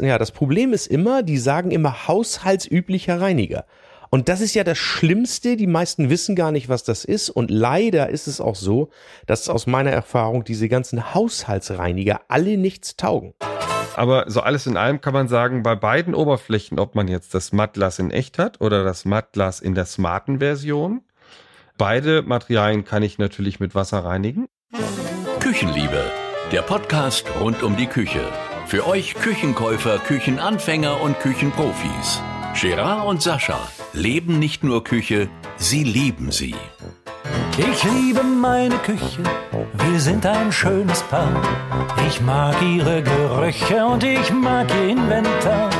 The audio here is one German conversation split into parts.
Ja, das Problem ist immer, die sagen immer haushaltsüblicher Reiniger. Und das ist ja das Schlimmste. Die meisten wissen gar nicht, was das ist. Und leider ist es auch so, dass aus meiner Erfahrung diese ganzen Haushaltsreiniger alle nichts taugen. Aber so alles in allem kann man sagen, bei beiden Oberflächen, ob man jetzt das Mattglas in echt hat oder das Mattglas in der smarten Version, beide Materialien kann ich natürlich mit Wasser reinigen. Küchenliebe, der Podcast rund um die Küche. Für euch Küchenkäufer, Küchenanfänger und Küchenprofis. Gerard und Sascha leben nicht nur Küche, sie lieben sie. Ich liebe meine Küche, wir sind ein schönes Paar. Ich mag ihre Gerüche und ich mag ihr Inventar.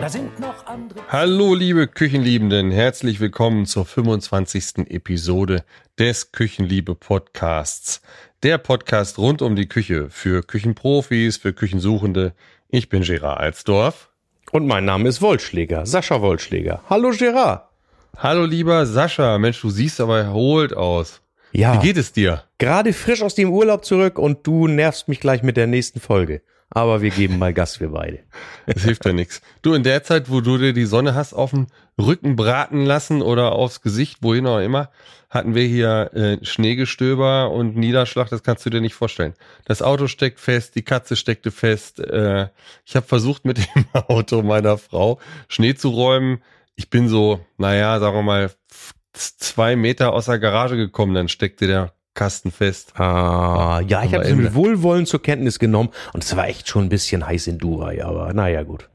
Da sind noch andere. Hallo liebe Küchenliebenden, herzlich willkommen zur 25. Episode des Küchenliebe Podcasts. Der Podcast rund um die Küche für Küchenprofis, für Küchensuchende. Ich bin Gerard Alsdorf. Und mein Name ist Wollschläger, Sascha Wollschläger. Hallo Gerard. Hallo lieber Sascha, Mensch, du siehst aber erholt aus. Ja. Wie geht es dir? Gerade frisch aus dem Urlaub zurück und du nervst mich gleich mit der nächsten Folge. Aber wir geben mal Gas, wir beide. Es hilft ja nichts. Du, in der Zeit, wo du dir die Sonne hast auf dem Rücken braten lassen oder aufs Gesicht, wohin auch immer, hatten wir hier äh, Schneegestöber und Niederschlag, das kannst du dir nicht vorstellen. Das Auto steckt fest, die Katze steckte fest. Äh, ich habe versucht, mit dem Auto meiner Frau Schnee zu räumen. Ich bin so, naja, sagen wir mal, zwei Meter aus der Garage gekommen, dann steckte der Kasten fest. Ah, ja, ich habe es mit Wohlwollen zur Kenntnis genommen und es war echt schon ein bisschen heiß in Dubai, aber naja, gut.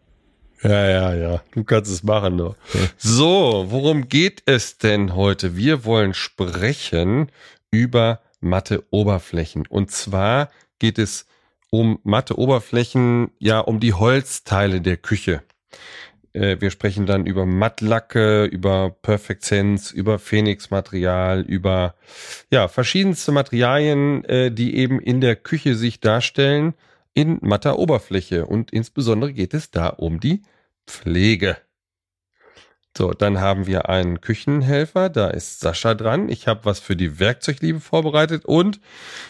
Ja, ja, ja. Du kannst es machen, nur. So, worum geht es denn heute? Wir wollen sprechen über matte Oberflächen. Und zwar geht es um matte Oberflächen, ja, um die Holzteile der Küche. Äh, wir sprechen dann über Mattlacke, über Perfect Sense, über Phoenix-Material, über ja verschiedenste Materialien, äh, die eben in der Küche sich darstellen in matter Oberfläche. Und insbesondere geht es da um die Pflege. So, dann haben wir einen Küchenhelfer, da ist Sascha dran. Ich habe was für die Werkzeugliebe vorbereitet und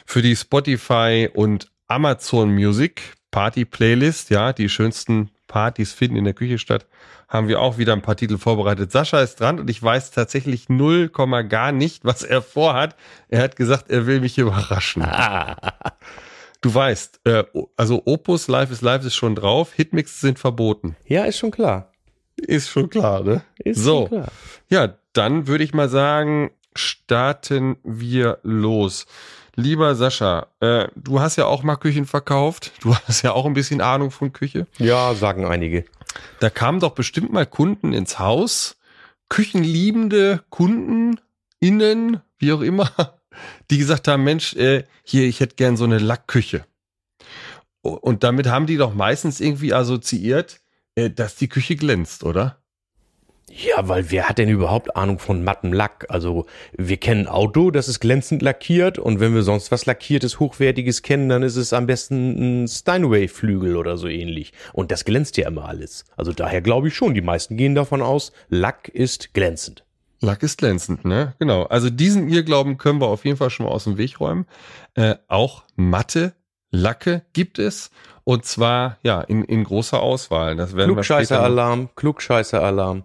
für die Spotify und Amazon Music Party Playlist, ja, die schönsten Partys finden in der Küche statt, haben wir auch wieder ein paar Titel vorbereitet. Sascha ist dran und ich weiß tatsächlich null Komma gar nicht, was er vorhat. Er hat gesagt, er will mich überraschen. Du weißt, äh, also Opus Live is Live ist schon drauf, Hitmixes sind verboten. Ja, ist schon klar. Ist schon klar, ne? Ist so. Klar. Ja, dann würde ich mal sagen, starten wir los. Lieber Sascha, äh, du hast ja auch mal Küchen verkauft. Du hast ja auch ein bisschen Ahnung von Küche. Ja, sagen einige. Da kamen doch bestimmt mal Kunden ins Haus, küchenliebende Kunden, innen, wie auch immer, die gesagt haben, Mensch, äh, hier, ich hätte gern so eine Lackküche. Und damit haben die doch meistens irgendwie assoziiert, äh, dass die Küche glänzt, oder? Ja, weil wer hat denn überhaupt Ahnung von mattem Lack? Also wir kennen Auto, das ist glänzend lackiert und wenn wir sonst was lackiertes, hochwertiges kennen, dann ist es am besten ein Steinway-Flügel oder so ähnlich. Und das glänzt ja immer alles. Also daher glaube ich schon, die meisten gehen davon aus, Lack ist glänzend. Lack ist glänzend, ne? Genau. Also diesen Irrglauben können wir auf jeden Fall schon mal aus dem Weg räumen. Äh, auch matte Lacke gibt es. Und zwar, ja, in, in großer Auswahl. Das werden Klugscheißer-Alarm, Klugscheißer-Alarm.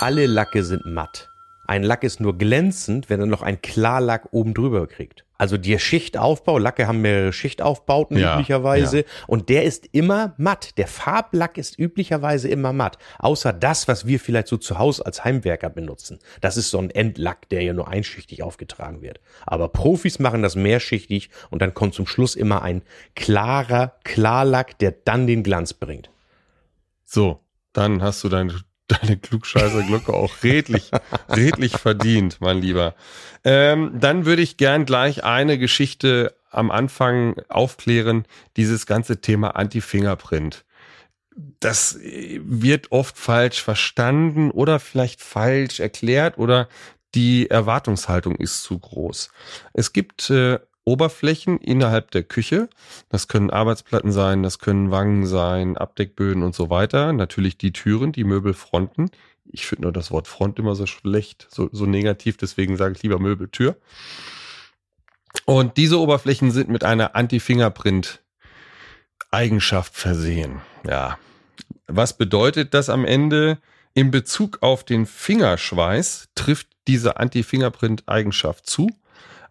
Alle Lacke sind matt. Ein Lack ist nur glänzend, wenn er noch ein Klarlack oben drüber kriegt. Also der Schichtaufbau, Lacke haben mehrere Schichtaufbauten ja, üblicherweise ja. und der ist immer matt. Der Farblack ist üblicherweise immer matt. Außer das, was wir vielleicht so zu Hause als Heimwerker benutzen. Das ist so ein Endlack, der ja nur einschichtig aufgetragen wird. Aber Profis machen das mehrschichtig und dann kommt zum Schluss immer ein klarer Klarlack, der dann den Glanz bringt. So, dann hast du dein deine Klugscheißer-Glocke auch redlich, redlich verdient, mein Lieber. Ähm, dann würde ich gern gleich eine Geschichte am Anfang aufklären, dieses ganze Thema Anti-Fingerprint. Das wird oft falsch verstanden oder vielleicht falsch erklärt oder die Erwartungshaltung ist zu groß. Es gibt äh, Oberflächen innerhalb der Küche. Das können Arbeitsplatten sein, das können Wangen sein, Abdeckböden und so weiter. Natürlich die Türen, die Möbelfronten. Ich finde nur das Wort Front immer so schlecht, so, so negativ, deswegen sage ich lieber Möbeltür. Und diese Oberflächen sind mit einer Anti-Fingerprint Eigenschaft versehen. Ja. Was bedeutet das am Ende? In Bezug auf den Fingerschweiß trifft diese Anti-Fingerprint-Eigenschaft zu,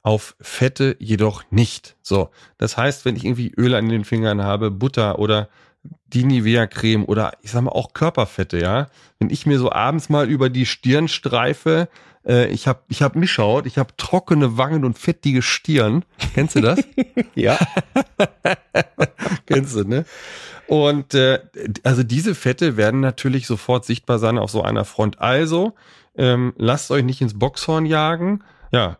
auf Fette jedoch nicht. So, das heißt, wenn ich irgendwie Öl an den Fingern habe, Butter oder die Nivea-Creme oder ich sag mal auch Körperfette, ja. Wenn ich mir so abends mal über die Stirn streife, äh, ich habe ich hab Mischhaut, ich habe trockene Wangen und fettige Stirn. Kennst du das? ja. Kennst du, ne? Und äh, also diese Fette werden natürlich sofort sichtbar sein auf so einer Front. Also ähm, lasst euch nicht ins Boxhorn jagen. Ja,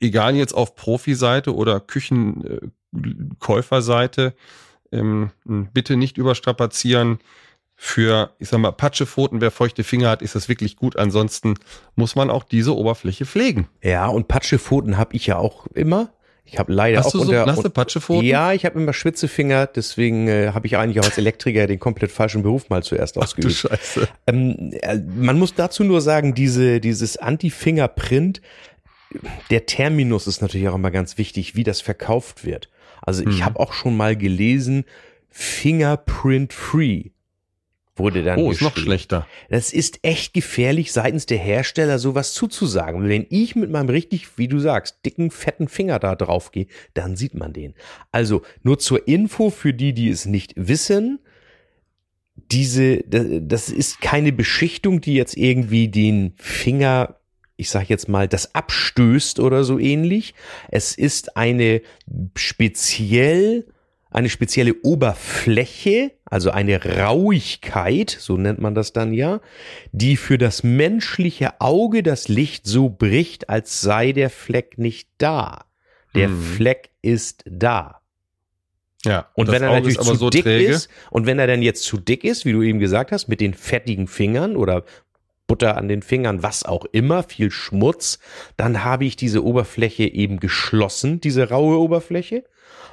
egal jetzt auf Profi-Seite oder Küchenkäuferseite, ähm, bitte nicht überstrapazieren. Für, ich sag mal, Patschepfoten, wer feuchte Finger hat, ist das wirklich gut. Ansonsten muss man auch diese Oberfläche pflegen. Ja, und Patschepfoten habe ich ja auch immer. Ich habe leider Hast auch du so unter, nasse Patschepfoten? Ja, ich habe immer Schwitzefinger, deswegen äh, habe ich eigentlich auch als Elektriker den komplett falschen Beruf mal zuerst ausgeübt. Ach du Scheiße. Ähm, äh, man muss dazu nur sagen, diese, dieses Anti-Fingerprint, der Terminus ist natürlich auch immer ganz wichtig, wie das verkauft wird. Also ich Mhm. habe auch schon mal gelesen, Fingerprint Free wurde dann Oh, ist noch schlechter. Das ist echt gefährlich, seitens der Hersteller sowas zuzusagen. Wenn ich mit meinem richtig, wie du sagst, dicken, fetten Finger da drauf gehe, dann sieht man den. Also nur zur Info für die, die es nicht wissen. Diese, das ist keine Beschichtung, die jetzt irgendwie den Finger, ich sag jetzt mal, das abstößt oder so ähnlich. Es ist eine speziell eine spezielle Oberfläche, also eine Rauigkeit, so nennt man das dann ja, die für das menschliche Auge das Licht so bricht, als sei der Fleck nicht da. Der Mhm. Fleck ist da. Ja. Und das wenn er Auge natürlich zu so dick träge. ist, und wenn er dann jetzt zu dick ist, wie du eben gesagt hast, mit den fettigen Fingern oder Butter an den Fingern, was auch immer, viel Schmutz, dann habe ich diese Oberfläche eben geschlossen, diese raue Oberfläche.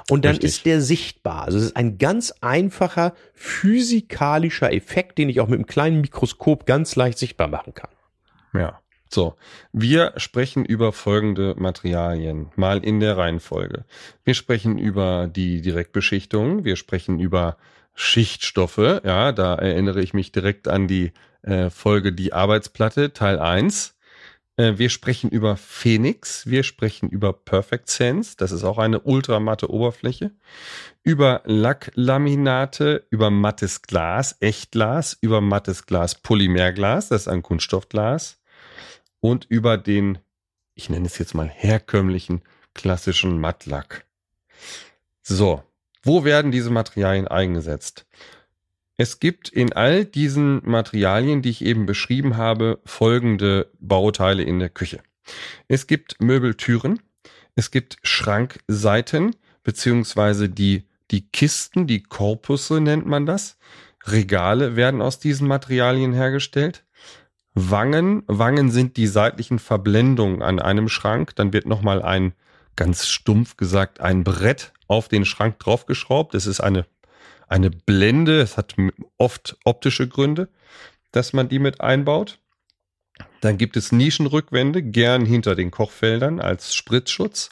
Und dann Richtig. ist der sichtbar. Also es ist ein ganz einfacher physikalischer Effekt, den ich auch mit einem kleinen Mikroskop ganz leicht sichtbar machen kann. Ja. So, wir sprechen über folgende Materialien, mal in der Reihenfolge. Wir sprechen über die Direktbeschichtung, wir sprechen über Schichtstoffe, ja, da erinnere ich mich direkt an die äh, Folge Die Arbeitsplatte, Teil 1. Äh, wir sprechen über Phoenix, wir sprechen über Perfect Sense, das ist auch eine ultramatte Oberfläche, über Lacklaminate, über mattes Glas, Echtglas, über mattes Glas, Polymerglas, das ist ein Kunststoffglas und über den, ich nenne es jetzt mal herkömmlichen klassischen Mattlack. So, wo werden diese Materialien eingesetzt? Es gibt in all diesen Materialien, die ich eben beschrieben habe, folgende Bauteile in der Küche. Es gibt Möbeltüren, es gibt Schrankseiten, beziehungsweise die, die Kisten, die Korpusse nennt man das. Regale werden aus diesen Materialien hergestellt. Wangen, Wangen sind die seitlichen Verblendungen an einem Schrank. Dann wird nochmal ein, ganz stumpf gesagt, ein Brett auf den Schrank draufgeschraubt. Es ist eine, eine Blende. Es hat oft optische Gründe, dass man die mit einbaut. Dann gibt es Nischenrückwände, gern hinter den Kochfeldern als Spritzschutz.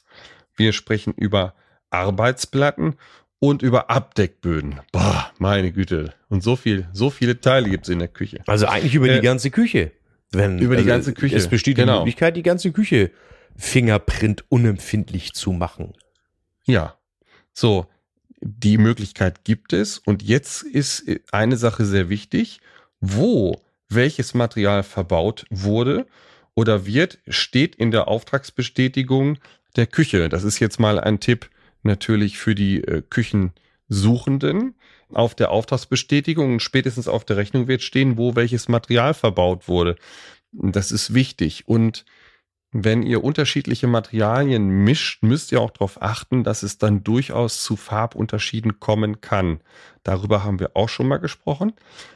Wir sprechen über Arbeitsplatten und über Abdeckböden. Boah, meine Güte. Und so viel, so viele Teile gibt es in der Küche. Also eigentlich über Äh, die ganze Küche. Wenn, über die also ganze Küche, Es besteht die genau. Möglichkeit, die ganze Küche Fingerprint unempfindlich zu machen. Ja. So, die Möglichkeit gibt es. Und jetzt ist eine Sache sehr wichtig. Wo welches Material verbaut wurde oder wird, steht in der Auftragsbestätigung der Küche. Das ist jetzt mal ein Tipp natürlich für die äh, Küchensuchenden. Auf der Auftragsbestätigung und spätestens auf der Rechnung wird stehen, wo welches Material verbaut wurde. Das ist wichtig. Und wenn ihr unterschiedliche Materialien mischt, müsst ihr auch darauf achten, dass es dann durchaus zu Farbunterschieden kommen kann. Darüber haben wir auch schon mal gesprochen.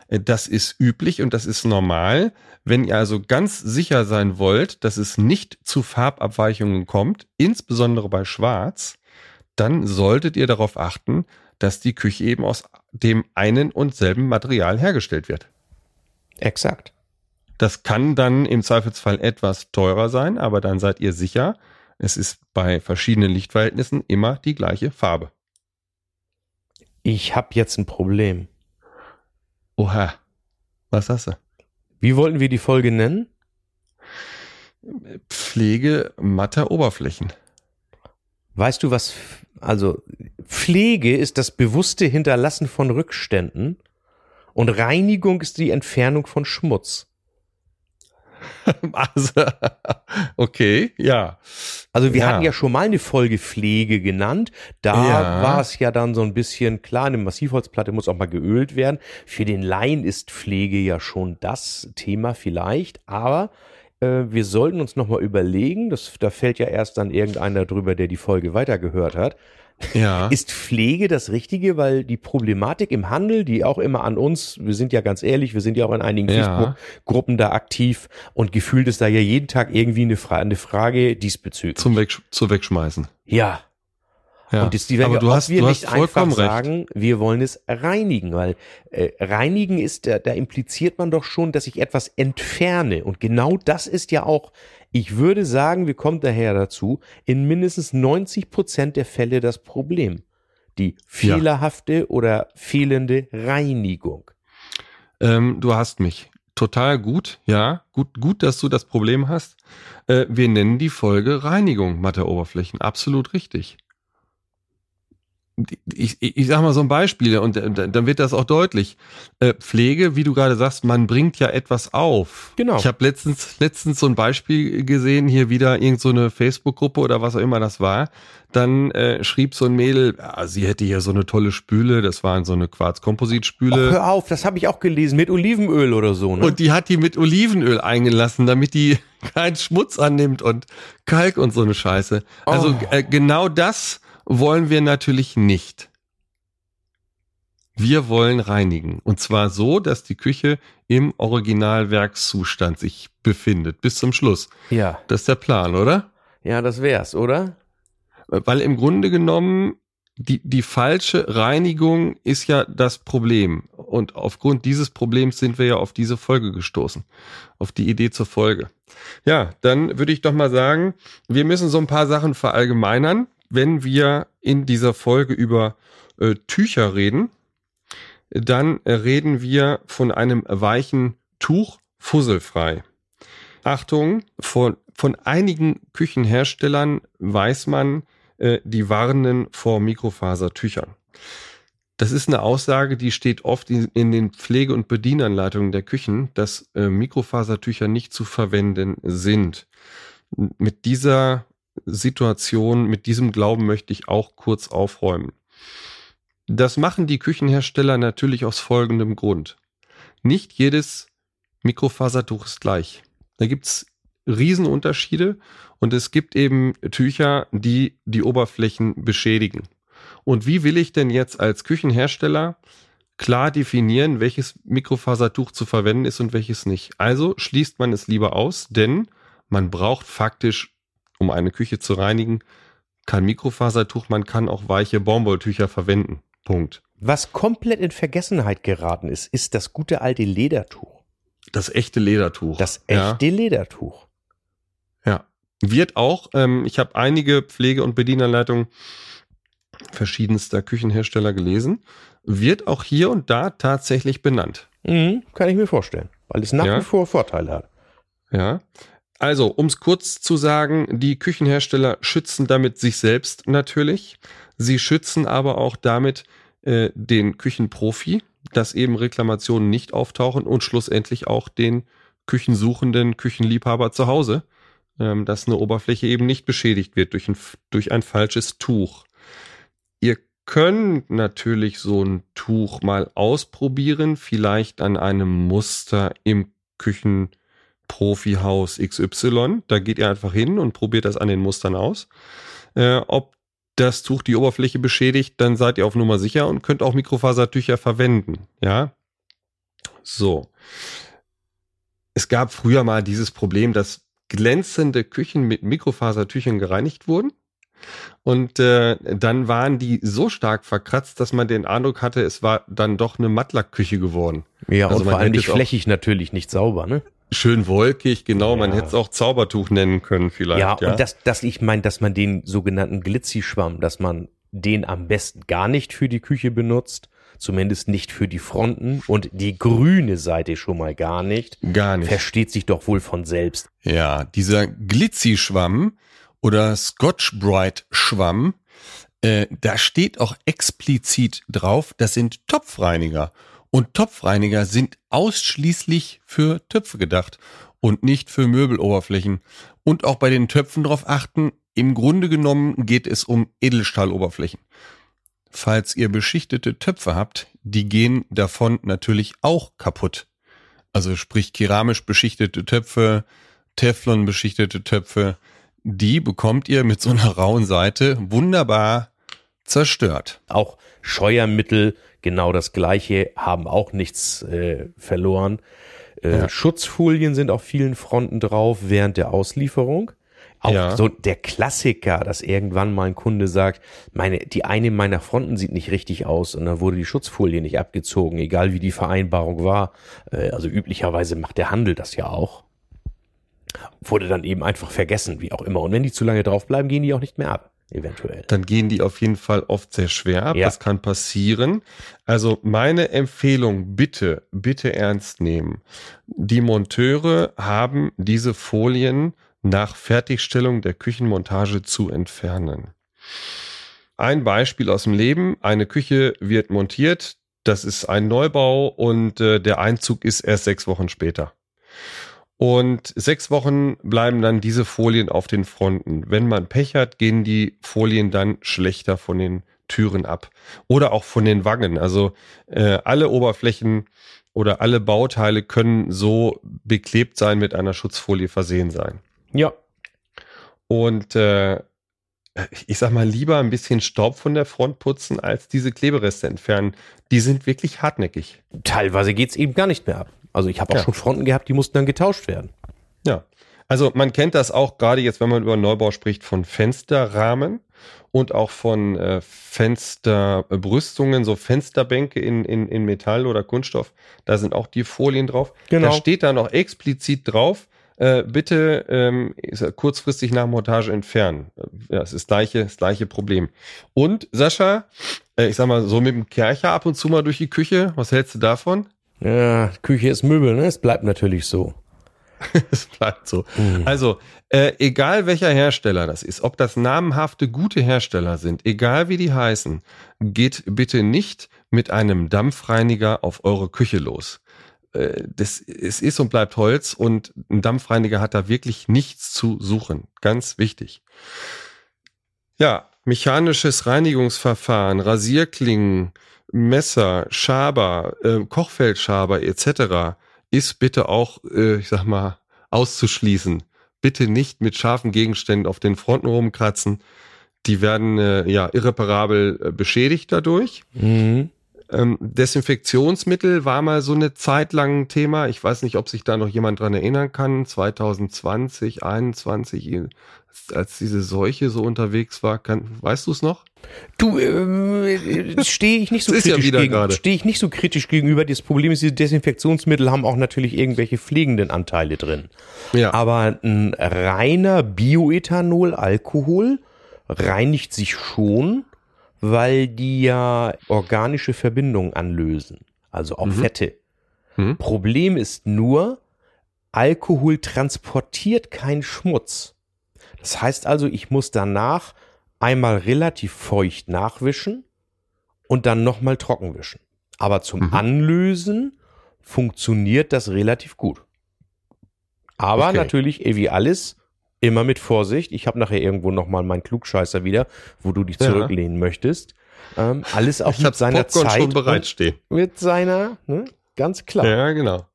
Äh, Das ist üblich und das ist normal. Wenn ihr also ganz sicher sein wollt, dass es nicht zu Farbabweichungen kommt, insbesondere bei Schwarz, dann solltet ihr darauf achten, dass die Küche eben aus dem einen und selben Material hergestellt wird. Exakt. Das kann dann im Zweifelsfall etwas teurer sein, aber dann seid ihr sicher, es ist bei verschiedenen Lichtverhältnissen immer die gleiche Farbe. Ich habe jetzt ein Problem. Oha. Was hast du? Wie wollten wir die Folge nennen? Pflege matter Oberflächen. Weißt du, was, also Pflege ist das bewusste Hinterlassen von Rückständen und Reinigung ist die Entfernung von Schmutz. Also, okay, ja. Also wir Ja. hatten ja schon mal eine Folge Pflege genannt. Da Ja. war es ja dann so ein bisschen klar, eine Massivholzplatte muss auch mal geölt werden. Für den Laien ist Pflege ja schon das Thema vielleicht, aber äh, wir sollten uns noch mal überlegen, das, da fällt ja erst dann irgendeiner drüber, der die Folge weitergehört hat. Ja. Ist Pflege das Richtige? Weil die Problematik im Handel, die auch immer an uns, wir sind ja ganz ehrlich, wir sind ja auch in einigen Ja. Facebook-Gruppen da aktiv und gefühlt ist da ja jeden Tag irgendwie eine, Fra eine Frage diesbezüglich. Zum Weg, zu wegschmeißen. ja. Ja. Und das, die werden Aber du hast, wir du nicht hast vollkommen einfach recht. sagen, wir wollen es reinigen, weil äh, reinigen ist, da, da impliziert man doch schon, dass ich etwas entferne. Und genau das ist ja auch, ich würde sagen, wir kommen daher dazu, in mindestens 90 Prozent der Fälle das Problem. Die fehlerhafte oder fehlende Reinigung. Ähm, du hast mich. Total gut, ja. Gut, gut, dass du das Problem hast. Äh, wir nennen die Folge Reinigung matter Oberflächen. Absolut richtig. Ich, ich, ich sag mal so ein Beispiel und äh, dann wird das auch deutlich. Äh, Pflege, wie du gerade sagst, man bringt ja etwas auf. Genau. Ich habe letztens, letztens so ein Beispiel gesehen, hier wieder irgend so eine Facebook-Gruppe oder was auch immer das war. Dann äh, schrieb so ein Mädel, ah, sie hätte hier so eine tolle Spüle, das war so eine Quarz-Komposit-Spüle. Hör auf, das habe ich auch gelesen, mit Olivenöl oder so. Ne? Und die hat die mit Olivenöl eingelassen, damit die keinen Schmutz annimmt und Kalk und so eine Scheiße. Also Oh. äh, genau das wollen wir natürlich nicht. Wir wollen reinigen. Und zwar so, dass die Küche im Originalwerkszustand sich befindet, bis zum Schluss. ja, Das ist der Plan, oder? ja, das wär's, oder? Weil im Grunde genommen die, die falsche Reinigung ist ja das Problem. Und aufgrund dieses Problems sind wir ja auf diese Folge gestoßen. Auf die Idee zur Folge. Ja, dann würde ich doch mal sagen, wir müssen so ein paar Sachen verallgemeinern, wenn wir in dieser Folge über äh, Tücher reden. Dann äh, reden wir von einem weichen Tuch fusselfrei. Achtung, von, von einigen Küchenherstellern weiß man, äh, die warnen vor Mikrofasertüchern. Das ist eine Aussage, die steht oft in, in den Pflege- und Bedienanleitungen der Küchen, dass äh, Mikrofasertücher nicht zu verwenden sind. Mit dieser Situation, mit diesem Glauben möchte ich auch kurz aufräumen. Das machen die Küchenhersteller natürlich aus folgendem Grund. Nicht jedes Mikrofasertuch ist gleich. Da gibt's Riesenunterschiede und es gibt eben Tücher, die die Oberflächen beschädigen. Und wie will ich denn jetzt als Küchenhersteller klar definieren, welches Mikrofasertuch zu verwenden ist und welches nicht? Also schließt man es lieber aus, denn man braucht faktisch, um eine Küche zu reinigen, kein Mikrofasertuch, man kann auch weiche Baumwolltücher verwenden. Punkt. Was komplett in Vergessenheit geraten ist, ist das gute alte Ledertuch. Das echte Ledertuch. Das Ja. echte Ledertuch. Ja. Wird auch, ähm, ich habe einige Pflege- und Bedienanleitungen verschiedenster Küchenhersteller gelesen, wird auch hier und da tatsächlich benannt. Mhm, kann ich mir vorstellen, weil es nach Ja. wie vor Vorteile hat. Ja. Also, um es kurz zu sagen, die Küchenhersteller schützen damit sich selbst natürlich. Sie schützen aber auch damit äh, den Küchenprofi, dass eben Reklamationen nicht auftauchen und schlussendlich auch den Küchensuchenden Küchenliebhaber zu Hause, ähm, dass eine Oberfläche eben nicht beschädigt wird durch ein, durch ein falsches Tuch. Ihr könnt natürlich so ein Tuch mal ausprobieren, vielleicht an einem Muster im Küchenprofihaus XY. Da geht ihr einfach hin und probiert das an den Mustern aus. Äh, ob das Tuch die Oberfläche beschädigt, dann seid ihr auf Nummer sicher und könnt auch Mikrofasertücher verwenden. Ja. So. Es gab früher mal dieses Problem, dass glänzende Küchen mit Mikrofasertüchern gereinigt wurden. Und äh, dann waren die so stark verkratzt, dass man den Eindruck hatte, es war dann doch eine Mattlackküche geworden. Ja, Also und vor allem nicht flächig natürlich nicht sauber, ne? Schön wolkig, genau. Man Ja. hätte es auch Zaubertuch nennen können vielleicht. Ja, Ja, und das, das ich meine, dass man den sogenannten Glitzy-Schwamm, dass man den am besten gar nicht für die Küche benutzt. Zumindest nicht für die Fronten und die grüne Seite schon mal gar nicht. Gar nicht. Versteht sich doch wohl von selbst. Ja, dieser Glitzy-Schwamm oder Scotch Bright Schwamm, äh, da steht auch explizit drauf, das sind Topfreiniger. Und Topfreiniger sind ausschließlich für Töpfe gedacht und nicht für Möbeloberflächen. Und auch bei den Töpfen darauf achten, im Grunde genommen geht es um Edelstahloberflächen. Falls ihr beschichtete Töpfe habt, die gehen davon natürlich auch kaputt. Also sprich keramisch beschichtete Töpfe, Teflon beschichtete Töpfe, die bekommt ihr mit so einer rauen Seite wunderbar zerstört. Auch Scheuermittel, genau das gleiche, haben auch nichts äh, verloren. Äh, ja. Schutzfolien sind auf vielen Fronten drauf während der Auslieferung. Auch ja. so der Klassiker, dass irgendwann mal ein Kunde sagt, meine, die eine meiner Fronten sieht nicht richtig aus und dann wurde die Schutzfolie nicht abgezogen, egal wie die Vereinbarung war. Äh, also üblicherweise macht der Handel das ja auch. Wurde dann eben einfach vergessen, wie auch immer. Und wenn die zu lange draufbleiben, gehen die auch nicht mehr ab eventuell. Dann gehen die auf jeden Fall oft sehr schwer ab. Ja. Das kann passieren. Also meine Empfehlung, bitte, bitte ernst nehmen. Die Monteure haben diese Folien nach Fertigstellung der Küchenmontage zu entfernen. Ein Beispiel aus dem Leben. Eine Küche wird montiert. Das ist ein Neubau und äh, der Einzug ist erst sechs Wochen später. Und sechs Wochen bleiben dann diese Folien auf den Fronten. Wenn man Pech hat, gehen die Folien dann schlechter von den Türen ab. Oder auch von den Wangen. Also äh, alle Oberflächen oder alle Bauteile können so beklebt sein, mit einer Schutzfolie versehen sein. Ja. Und äh, ich sag mal, lieber ein bisschen Staub von der Front putzen, als diese Klebereste entfernen. Die sind wirklich hartnäckig. Teilweise geht's eben gar nicht mehr ab. Also ich habe auch ja. schon Fronten gehabt, die mussten dann getauscht werden. Ja. Also man kennt das auch gerade jetzt, wenn man über Neubau spricht, von Fensterrahmen und auch von äh, Fensterbrüstungen, so Fensterbänke in, in, in Metall oder Kunststoff. Da sind auch die Folien drauf. Genau. Da steht da noch explizit drauf, äh, bitte ähm, kurzfristig nach Montage entfernen. Ja, es ist das gleiche, das gleiche Problem. Und Sascha, äh, ich sag mal, so mit dem Kercher ab und zu mal durch die Küche, was hältst du davon? Ja, Küche ist Möbel, ne? Es bleibt natürlich so. es bleibt so. Mhm. Also, äh, egal welcher Hersteller das ist, ob das namenhafte gute Hersteller sind, egal wie die heißen, geht bitte nicht mit einem Dampfreiniger auf eure Küche los. Äh, das, es ist und bleibt Holz und ein Dampfreiniger hat da wirklich nichts zu suchen. Ganz wichtig. Ja, mechanisches Reinigungsverfahren, Rasierklingen, Messer, Schaber, äh, Kochfeldschaber etc. ist bitte auch, äh, ich sag mal, auszuschließen. Bitte nicht mit scharfen Gegenständen auf den Fronten rumkratzen. Die werden äh, ja irreparabel äh, beschädigt dadurch. Mhm. Ähm, Desinfektionsmittel war mal so eine Zeit lang ein Thema. Ich weiß nicht, ob sich da noch jemand dran erinnern kann. 2020, 2021, als diese Seuche so unterwegs war. Kann, weißt du es noch? Du, äh, stehe ich nicht so kritisch ja gegen, stehe ich nicht so kritisch gegenüber. Das Problem ist, diese Desinfektionsmittel haben auch natürlich irgendwelche pflegenden Anteile drin. Ja. Aber ein reiner Bioethanol-Alkohol reinigt sich schon weil die ja organische Verbindungen anlösen, also auch mhm. Fette. Mhm. Problem ist nur, Alkohol transportiert keinen Schmutz. Das heißt also, ich muss danach einmal relativ feucht nachwischen und dann nochmal trocken wischen. Aber zum mhm. Anlösen funktioniert das relativ gut. Aber okay. natürlich, wie alles, immer mit Vorsicht. Ich habe nachher irgendwo nochmal meinen Klugscheißer wieder, wo du dich zurücklehnen ja. möchtest. Ähm, alles auch ich mit seiner Popcorn Zeit. schon bereitstehen. Mit seiner, ne? ganz klar. Ja, genau.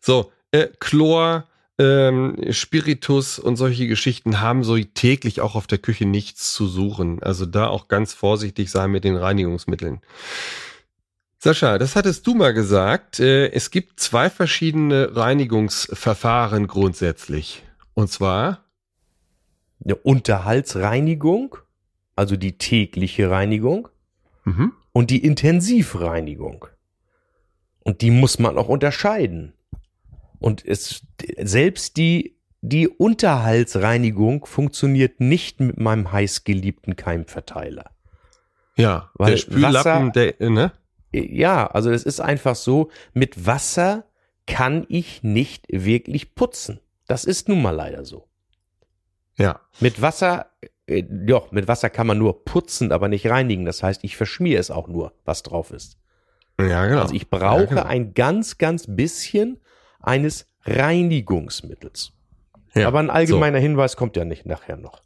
So, äh, Chlor, ähm, Spiritus und solche Geschichten haben so täglich auch auf der Küche nichts zu suchen. Also da auch ganz vorsichtig sein mit den Reinigungsmitteln. Sascha, das hattest du mal gesagt. Äh, es gibt zwei verschiedene Reinigungsverfahren grundsätzlich. Und zwar eine Unterhaltsreinigung, also die tägliche Reinigung mhm. und die Intensivreinigung. Und die muss man auch unterscheiden. Und es, selbst die, die Unterhaltsreinigung funktioniert nicht mit meinem heißgeliebten Keimverteiler. Ja, Weil der Spüllappen, Wasser- der, ne? Ja, also es ist einfach so, mit Wasser kann ich nicht wirklich putzen. Das ist nun mal leider so. Ja. Mit Wasser, äh, ja, mit Wasser kann man nur putzen, aber nicht reinigen. Das heißt, ich verschmiere es auch nur, was drauf ist. Ja, genau. Also ich brauche ja, genau. ein ganz, ganz bisschen eines Reinigungsmittels. Ja, Aber ein allgemeiner Hinweis kommt ja nicht nachher noch.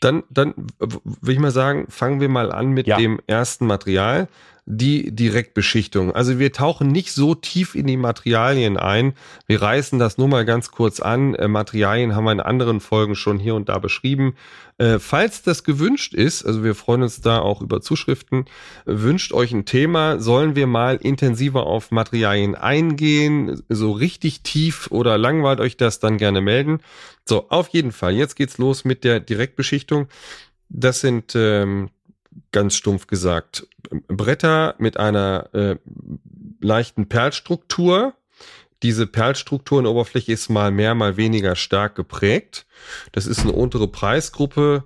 Dann, dann w- will ich mal sagen, fangen wir mal an mit Ja. dem ersten Material, die Direktbeschichtung. Also wir tauchen nicht so tief in die Materialien ein. Wir reißen das nur mal ganz kurz an. Äh, Materialien haben wir in anderen Folgen schon hier und da beschrieben. Äh, falls das gewünscht ist, also wir freuen uns da auch über Zuschriften, wünscht euch ein Thema, sollen wir mal intensiver auf Materialien eingehen, so richtig tief oder langweilt euch das, dann gerne melden. So, auf jeden Fall. Jetzt geht's los mit der Direktbeschichtung. Das sind ähm, ganz stumpf gesagt Bretter mit einer äh, leichten Perlstruktur. Diese Perlstruktur in der Oberfläche ist mal mehr, mal weniger stark geprägt. Das ist eine untere Preisgruppe,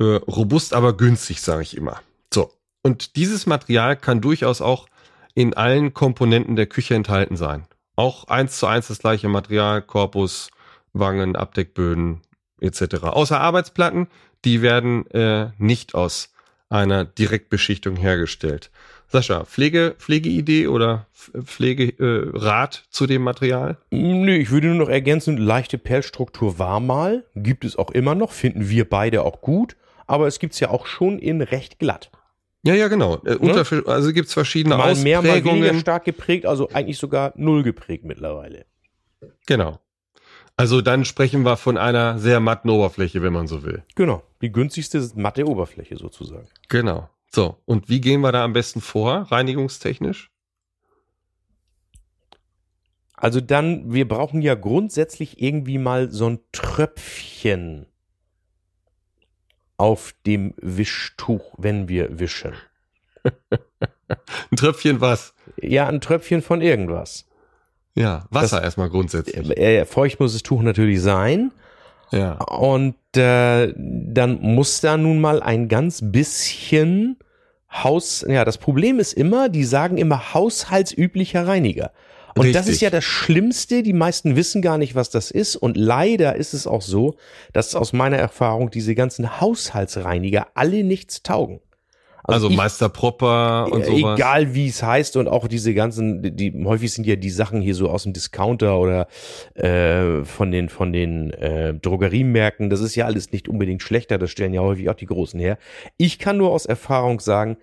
äh, robust, aber günstig, sage ich immer. So. Und dieses Material kann durchaus auch in allen Komponenten der Küche enthalten sein. Auch eins zu eins das gleiche Material, Korpus, Wangen, Abdeckböden etc. Außer Arbeitsplatten, die werden äh, nicht aus einer Direktbeschichtung hergestellt. Sascha, Pflege, Pflegeidee oder Pflegerat äh, zu dem Material? Nö, ich würde nur noch ergänzen, leichte Perlstruktur war mal, gibt es auch immer noch, finden wir beide auch gut, aber es gibt's ja auch schon in recht glatt. Ja, ja, genau. Äh, unter, also gibt's verschiedene Mal mehr, mal weniger Ausprägungen. stark geprägt, also eigentlich sogar null geprägt mittlerweile. Genau. Also dann sprechen wir von einer sehr matten Oberfläche, wenn man so will. Genau, die günstigste ist matte Oberfläche sozusagen. Genau. So, und wie gehen wir da am besten vor, reinigungstechnisch? Also dann, wir brauchen ja grundsätzlich irgendwie mal so ein Tröpfchen auf dem Wischtuch, wenn wir wischen. Ein Tröpfchen was? Ja, ein Tröpfchen von irgendwas. Ja, Wasser Das- erstmal grundsätzlich. Äh, feucht muss das Tuch natürlich sein. Ja. Und äh, dann muss da nun mal ein ganz bisschen Haus. Ja, das Problem ist immer, die sagen immer haushaltsüblicher Reiniger. Und das Richtig. ist ja das Schlimmste. Die meisten wissen gar nicht, was das ist. Und leider ist es auch so, dass aus meiner Erfahrung diese ganzen Haushaltsreiniger alle nichts taugen. Also, ich- Meister Propper und sowas. Egal wie es heißt und auch diese ganzen, die, die häufig sind ja die Sachen hier so aus dem Discounter oder äh, von den von den äh, Drogeriemärkten. Das ist ja alles nicht unbedingt schlechter. Das stellen ja häufig auch die Großen her. Ich kann nur aus Erfahrung sagen,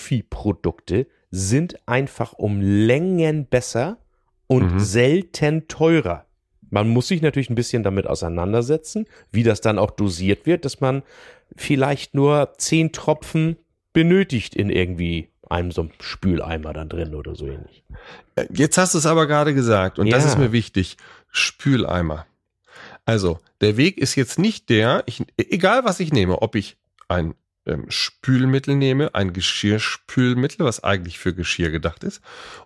Profi-Produkte sind einfach um Längen besser und Mhm. selten teurer. Man muss sich natürlich ein bisschen damit auseinandersetzen, wie das dann auch dosiert wird, dass man vielleicht nur zehn Tropfen benötigt in irgendwie einem so einem Spüleimer dann drin oder so ähnlich. Äh, Jetzt hast du es aber gerade gesagt und das Ja. ist mir wichtig. Spüleimer. Also, der Weg ist jetzt nicht der, ich, egal was ich nehme, ob ich ein ähm, Spülmittel nehme, ein Geschirrspülmittel, was eigentlich für Geschirr gedacht ist,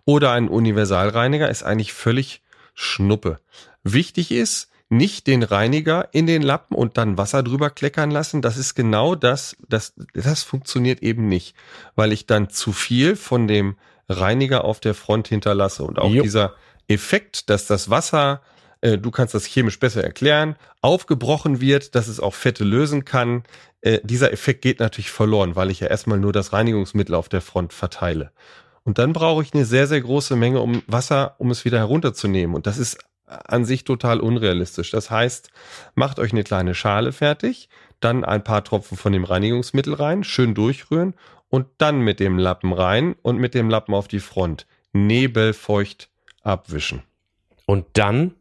oder ein Universalreiniger, ist eigentlich völlig Schnuppe. Wichtig ist, nicht den Reiniger in den Lappen und dann Wasser drüber kleckern lassen. Das ist genau das, das, das funktioniert eben nicht, weil ich dann zu viel von dem Reiniger auf der Front hinterlasse. Und auch Jo. dieser Effekt, dass das Wasser, äh, du kannst das chemisch besser erklären, aufgebrochen wird, dass es auch Fette lösen kann. Äh, dieser Effekt geht natürlich verloren, weil ich ja erstmal nur das Reinigungsmittel auf der Front verteile. Und dann brauche ich eine sehr, sehr große Menge um Wasser, um es wieder herunterzunehmen. Und das ist an sich total unrealistisch. Das heißt, macht euch eine kleine Schale fertig, dann ein paar Tropfen von dem Reinigungsmittel rein, schön durchrühren und dann mit dem Lappen rein und mit dem Lappen auf die Front. Nebelfeucht abwischen. Und dann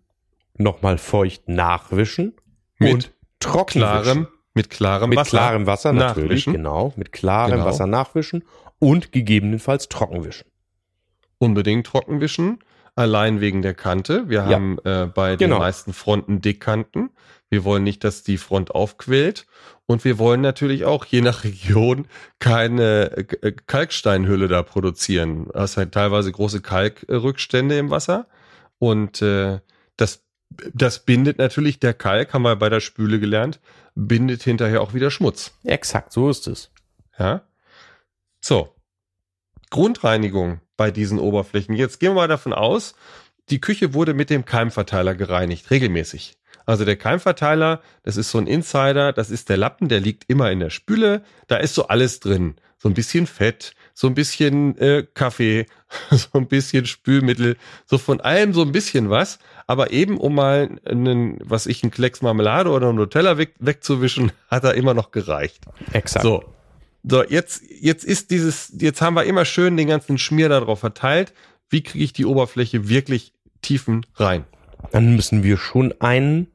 nochmal feucht nachwischen Mit und trocken Klarem, mit klarem Mit Wasser. klarem Wasser natürlich, nachwischen. genau. Mit klarem Genau. Wasser nachwischen und gegebenenfalls trockenwischen. Unbedingt trocken wischen. Allein wegen der Kante. Wir Ja. haben äh, bei den Genau. meisten Fronten Dickkanten. Wir wollen nicht, dass die Front aufquillt. Und wir wollen natürlich auch je nach Region keine äh, Kalksteinhülle da produzieren. Du hast halt teilweise große Kalkrückstände im Wasser. Und äh, das, das bindet natürlich der Kalk, haben wir bei der Spüle gelernt, bindet hinterher auch wieder Schmutz. Exakt, so ist es. Ja. So. Grundreinigung bei diesen Oberflächen. Jetzt gehen wir mal davon aus, die Küche wurde mit dem Keimverteiler gereinigt, regelmäßig. Also der Keimverteiler, das ist so ein Insider, das ist der Lappen, der liegt immer in der Spüle, da ist so alles drin. So ein bisschen Fett, so ein bisschen äh, Kaffee, so ein bisschen Spülmittel, so von allem so ein bisschen was. Aber eben um mal einen, was ich, einen Klecks Marmelade oder einen Nutella weg, wegzuwischen, hat er immer noch gereicht. Exakt. So. So, jetzt, jetzt ist dieses, jetzt haben wir immer schön den ganzen Schmier darauf verteilt. Wie kriege ich die Oberfläche wirklich tiefen rein? Dann müssen wir schon einen,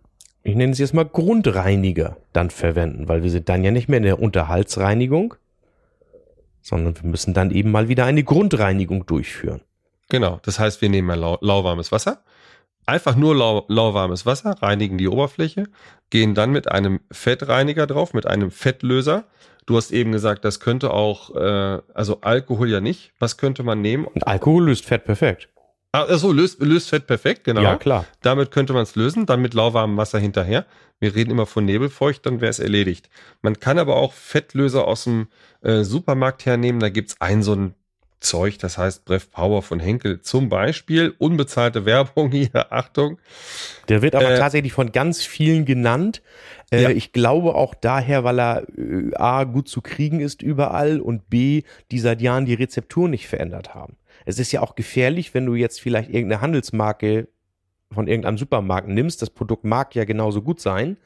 ich nenne es jetzt mal Grundreiniger dann verwenden, weil wir sind dann ja nicht mehr in der Unterhaltsreinigung, sondern wir müssen dann eben mal wieder eine Grundreinigung durchführen. Genau, das heißt, wir nehmen mal lau lauwarmes Wasser, einfach nur lau lauwarmes Wasser, reinigen die Oberfläche, gehen dann mit einem Fettreiniger drauf, mit einem Fettlöser. Du hast eben gesagt, das könnte auch, äh, also Alkohol ja nicht. Was könnte man nehmen? Und Alkohol löst Fett perfekt. Also löst, löst Fett perfekt, genau. Ja, klar. Damit könnte man es lösen, dann mit lauwarmem Wasser hinterher. Wir reden immer von Nebelfeucht, dann wäre es erledigt. Man kann aber auch Fettlöser aus dem äh, Supermarkt hernehmen. Da gibt's ein so ein Zeug, das heißt Brev Power von Henkel zum Beispiel. Unbezahlte Werbung hier, Achtung. Der wird aber äh, tatsächlich von ganz vielen genannt. Äh, ja. Ich glaube auch daher, weil er äh, A gut zu kriegen ist überall und B, die seit Jahren die Rezeptur nicht verändert haben. Es ist ja auch gefährlich, wenn du jetzt vielleicht irgendeine Handelsmarke von irgendeinem Supermarkt nimmst. Das Produkt mag ja genauso gut sein.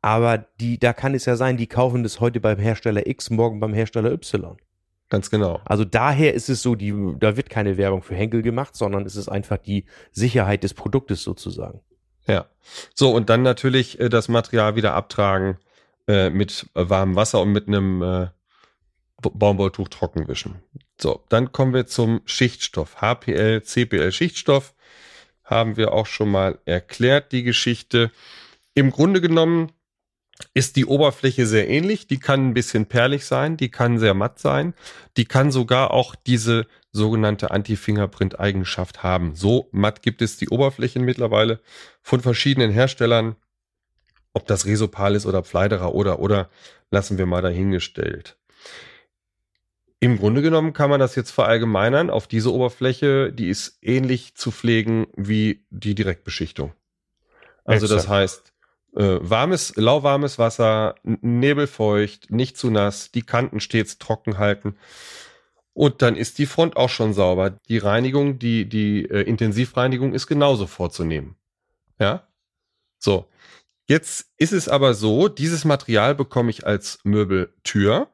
Aber die, da kann es ja sein, die kaufen das heute beim Hersteller X, morgen beim Hersteller Y. Ganz genau. Also daher ist es so, die, da wird keine Werbung für Henkel gemacht, sondern es ist einfach die Sicherheit des Produktes sozusagen. Ja. So, und dann natürlich äh, das Material wieder abtragen äh, mit warmem Wasser und mit einem äh, Baumwolltuch trocken wischen. So, dann kommen wir zum Schichtstoff. HPL, CPL Schichtstoff haben wir auch schon mal erklärt, die Geschichte. Im Grunde genommen ist die Oberfläche sehr ähnlich. Die kann ein bisschen perlig sein, die kann sehr matt sein, die kann sogar auch diese sogenannte Anti-Fingerprint-Eigenschaft haben. So matt gibt es die Oberflächen mittlerweile von verschiedenen Herstellern. Ob das Resopal ist oder Pfleiderer oder oder lassen wir mal dahingestellt. Im Grunde genommen kann man das jetzt verallgemeinern auf diese Oberfläche, die ist ähnlich zu pflegen wie die Direktbeschichtung. Also Exakt. das heißt, äh, warmes, lauwarmes Wasser, nebelfeucht, nicht zu nass, die Kanten stets trocken halten. Und dann ist die Front auch schon sauber. Die Reinigung, die, die äh, Intensivreinigung ist genauso vorzunehmen. Ja? So. Jetzt ist es aber so, dieses Material bekomme ich als Möbeltür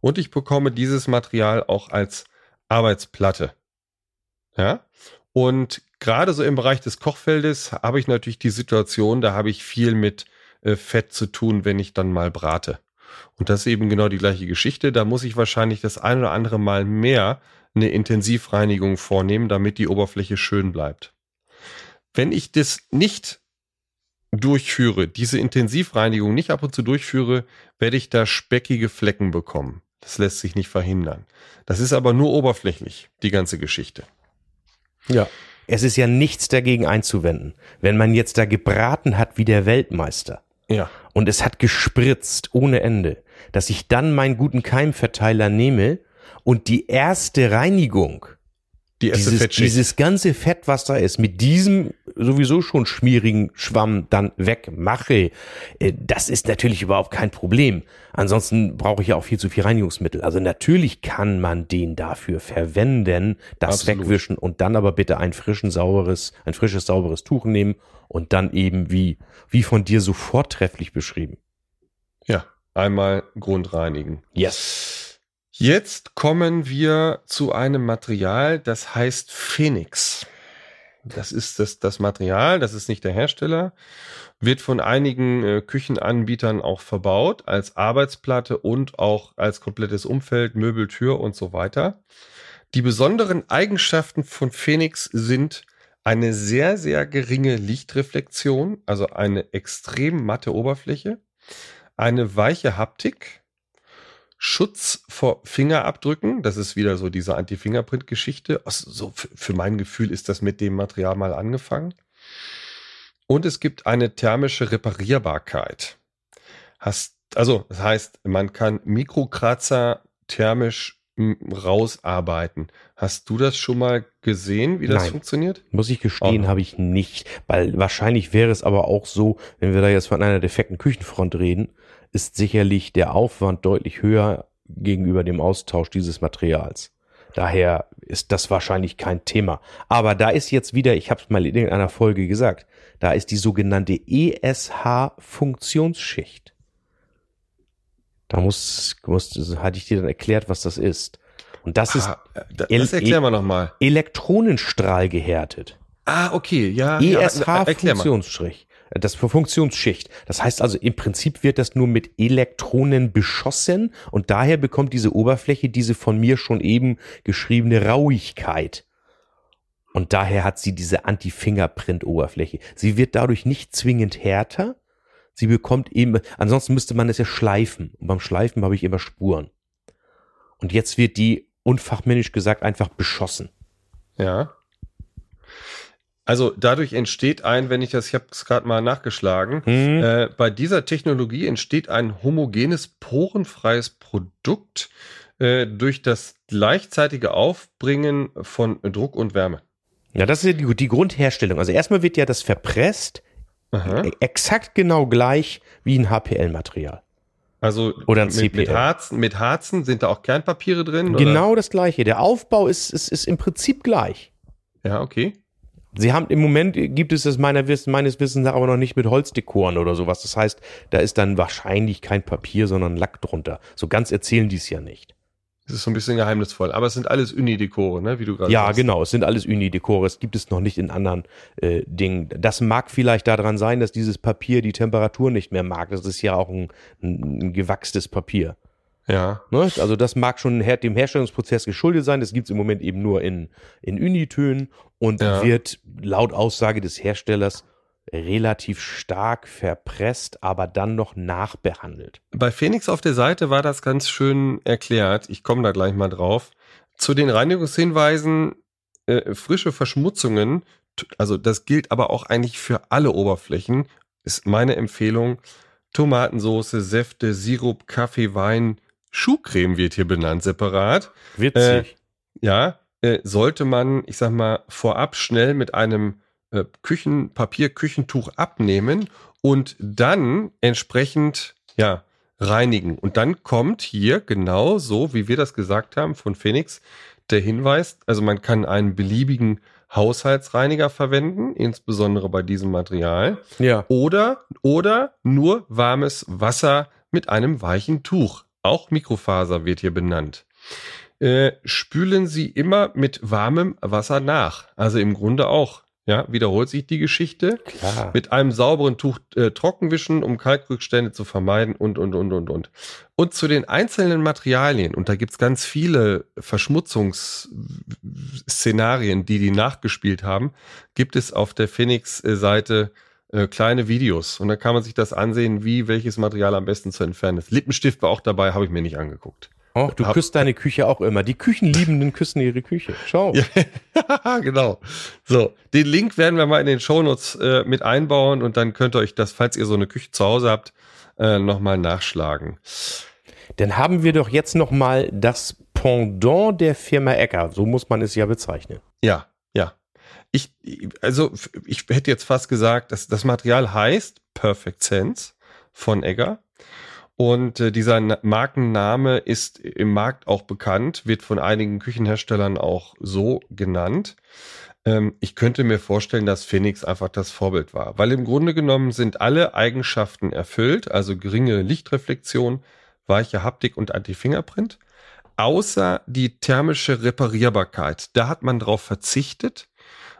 und ich bekomme dieses Material auch als Arbeitsplatte. Ja. Und gerade so im Bereich des Kochfeldes habe ich natürlich die Situation, da habe ich viel mit äh, Fett zu tun, wenn ich dann mal brate. Und das ist eben genau die gleiche Geschichte. Da muss ich wahrscheinlich das ein oder andere Mal mehr eine Intensivreinigung vornehmen, damit die Oberfläche schön bleibt. Wenn ich das nicht durchführe, diese Intensivreinigung nicht ab und zu durchführe, werde ich da speckige Flecken bekommen. Das lässt sich nicht verhindern. Das ist aber nur oberflächlich, die ganze Geschichte. Ja. Es ist ja nichts dagegen einzuwenden. Wenn man jetzt da gebraten hat wie der Weltmeister. Ja. Und es hat gespritzt ohne Ende, dass ich dann meinen guten Keimverteiler nehme und die erste Reinigung die erste dieses, dieses ganze Fett, was da ist, mit diesem sowieso schon schmierigen Schwamm dann wegmache, äh, das ist natürlich überhaupt kein Problem. Ansonsten brauche ich ja auch viel zu viel Reinigungsmittel. Also natürlich kann man den dafür verwenden, das Absolut. wegwischen und dann aber bitte ein frischen, sauberes, ein frisches, sauberes Tuch nehmen und dann eben wie, wie von dir so vortrefflich beschrieben. Ja, einmal grundreinigen. Yes. Jetzt kommen wir zu einem Material, das heißt Phoenix. Das ist das, das Material, das ist nicht der Hersteller, wird von einigen äh, Küchenanbietern auch verbaut als Arbeitsplatte und auch als komplettes Umfeld, Möbel, Tür und so weiter. Die besonderen Eigenschaften von Phoenix sind eine sehr, sehr geringe Lichtreflexion, also eine extrem matte Oberfläche, eine weiche Haptik, Schutz vor Fingerabdrücken. Das ist wieder so diese Anti-Fingerprint-Geschichte. Also so für mein Gefühl ist das mit dem Material mal angefangen. Und es gibt eine thermische Reparierbarkeit. Hast, also, das heißt, man kann Mikrokratzer thermisch rausarbeiten. Hast du das schon mal gesehen, wie das Nein, funktioniert? Muss ich gestehen, oh. habe ich nicht, weil wahrscheinlich wäre es aber auch so, wenn wir da jetzt von einer defekten Küchenfront reden, ist sicherlich der Aufwand deutlich höher gegenüber dem Austausch dieses Materials. Daher ist das wahrscheinlich kein Thema. Aber da ist jetzt wieder, ich habe es mal in irgendeiner Folge gesagt, da ist die sogenannte ESH-Funktionsschicht. Da muss, muss, hatte ich dir dann erklärt, was das ist. Und das ah, ist das erklären wir noch mal. Elektronenstrahl gehärtet. Ah, okay, ja. ESH-Funktionsschicht. Das für Funktionsschicht. Das heißt also, im Prinzip wird das nur mit Elektronen beschossen und daher bekommt diese Oberfläche diese von mir schon eben geschriebene Rauigkeit. Und daher hat sie diese Anti-Fingerprint-Oberfläche. Sie wird dadurch nicht zwingend härter. Sie bekommt eben, ansonsten müsste man es ja schleifen. Und beim Schleifen habe ich immer Spuren. Und jetzt wird die unfachmännisch gesagt einfach beschossen. Ja. Also dadurch entsteht ein, wenn ich das, ich habe es gerade mal nachgeschlagen, mhm. äh, bei dieser Technologie entsteht ein homogenes, porenfreies Produkt äh, durch das gleichzeitige Aufbringen von Druck und Wärme. Ja, das ist die, die Grundherstellung. Also erstmal wird ja das verpresst, Aha. E-, exakt genau gleich wie ein HPL-Material. Also oder ein mit, CPL. Mit Harzen, mit Harzen sind da auch Kernpapiere drin? Genau oder? das gleiche. Der Aufbau ist, ist, ist im Prinzip gleich. Ja, okay. Sie haben im Moment gibt es es meiner Wissen, meines Wissens nach aber noch nicht mit Holzdekoren oder sowas. Das heißt, da ist dann wahrscheinlich kein Papier, sondern Lack drunter. So ganz erzählen die es ja nicht. Es ist so ein bisschen geheimnisvoll, aber es sind alles Unidekore, ne, wie du gerade Ja, sagst. genau, es sind alles Unidekore. Es gibt es noch nicht in anderen äh, Dingen. Das mag vielleicht daran sein, dass dieses Papier die Temperatur nicht mehr mag. Das ist ja auch ein, ein, ein gewachstes Papier. Ja. Ne? Also das mag schon dem Herstellungsprozess geschuldet sein. Das gibt es im Moment eben nur in, in Unitönen und ja. wird laut Aussage des Herstellers relativ stark verpresst, aber dann noch nachbehandelt. Bei Phoenix auf der Seite war das ganz schön erklärt. Ich komme da gleich mal drauf. Zu den Reinigungshinweisen, äh, frische Verschmutzungen, also das gilt aber auch eigentlich für alle Oberflächen, ist meine Empfehlung. Tomatensoße, Säfte, Sirup, Kaffee, Wein, Schuhcreme wird hier benannt separat. Witzig. Äh, ja, äh, sollte man, ich sag mal, vorab schnell mit einem äh, Küchenpapier, Küchentuch abnehmen und dann entsprechend, ja, reinigen. Und dann kommt hier genau so, wie wir das gesagt haben von Phoenix, der Hinweis, also man kann einen beliebigen Haushaltsreiniger verwenden, insbesondere bei diesem Material. Ja. Oder, oder nur warmes Wasser mit einem weichen Tuch. Auch Mikrofaser wird hier benannt. Äh, spülen Sie immer mit warmem Wasser nach. Also im Grunde auch ja, wiederholt sich die Geschichte. Klar. Mit einem sauberen Tuch äh, trockenwischen, um Kalkrückstände zu vermeiden und, und, und, und, und. Und zu den einzelnen Materialien, und da gibt's ganz viele Verschmutzungsszenarien, die die nachgespielt haben, gibt es auf der Phoenix-Seite äh, kleine Videos. Und da kann man sich das ansehen, wie welches Material am besten zu entfernen ist. Lippenstift war auch dabei, habe ich mir nicht angeguckt. Oh, du küsst deine Küche auch immer. Die Küchenliebenden küssen ihre Küche. Schau. Genau. So, den Link werden wir mal in den Shownotes äh, mit einbauen und dann könnt ihr euch das, falls ihr so eine Küche zu Hause habt, äh, nochmal nachschlagen. Dann haben wir doch jetzt nochmal das Pendant der Firma Ecker. So muss man es ja bezeichnen. Ja. Ich, also, ich hätte jetzt fast gesagt, dass das Material heißt Perfect Sense von Egger. Und äh, dieser Markenname ist im Markt auch bekannt, wird von einigen Küchenherstellern auch so genannt. Ähm, ich könnte mir vorstellen, dass Phoenix einfach das Vorbild war, weil im Grunde genommen sind alle Eigenschaften erfüllt, also geringe Lichtreflexion, weiche Haptik und Anti-Fingerprint, außer die thermische Reparierbarkeit. Da hat man drauf verzichtet.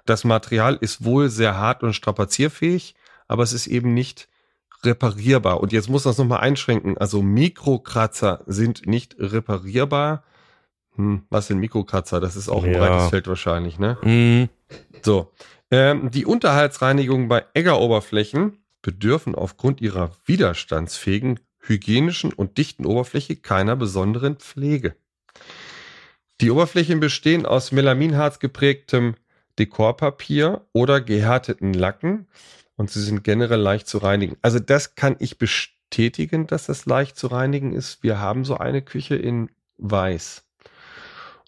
Das Material ist wohl sehr hart und strapazierfähig, aber es ist eben nicht reparierbar. Und jetzt muss das nochmal einschränken. Also Mikrokratzer sind nicht reparierbar. Hm, was sind Mikrokratzer? Das ist auch ein ja. breites Feld wahrscheinlich, ne? Mhm. So. Ähm, die Unterhaltsreinigung bei Eggeroberflächen bedürfen aufgrund ihrer widerstandsfähigen, hygienischen und dichten Oberfläche keiner besonderen Pflege. Die Oberflächen bestehen aus Melaminharz geprägtem Dekorpapier oder gehärteten Lacken und sie sind generell leicht zu reinigen. Also das kann ich bestätigen, dass das leicht zu reinigen ist. Wir haben so eine Küche in Weiß.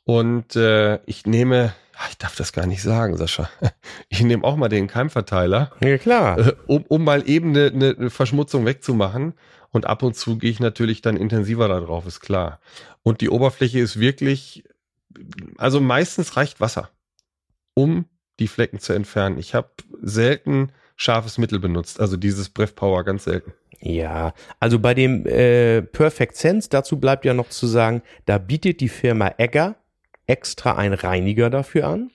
Und äh, ich nehme, ich darf das gar nicht sagen, Sascha. Ich nehme auch mal den Keimverteiler. Ja, klar. Äh, um, um mal eben eine, eine Verschmutzung wegzumachen. Und ab und zu gehe ich natürlich dann intensiver da drauf, ist klar. Und die Oberfläche ist wirklich, also meistens reicht Wasser, um die Flecken zu entfernen. Ich habe selten scharfes Mittel benutzt, also dieses Breath Power ganz selten. Ja, also bei dem äh, Perfect Sense, dazu bleibt ja noch zu sagen, da bietet die Firma Egger extra einen Reiniger dafür an,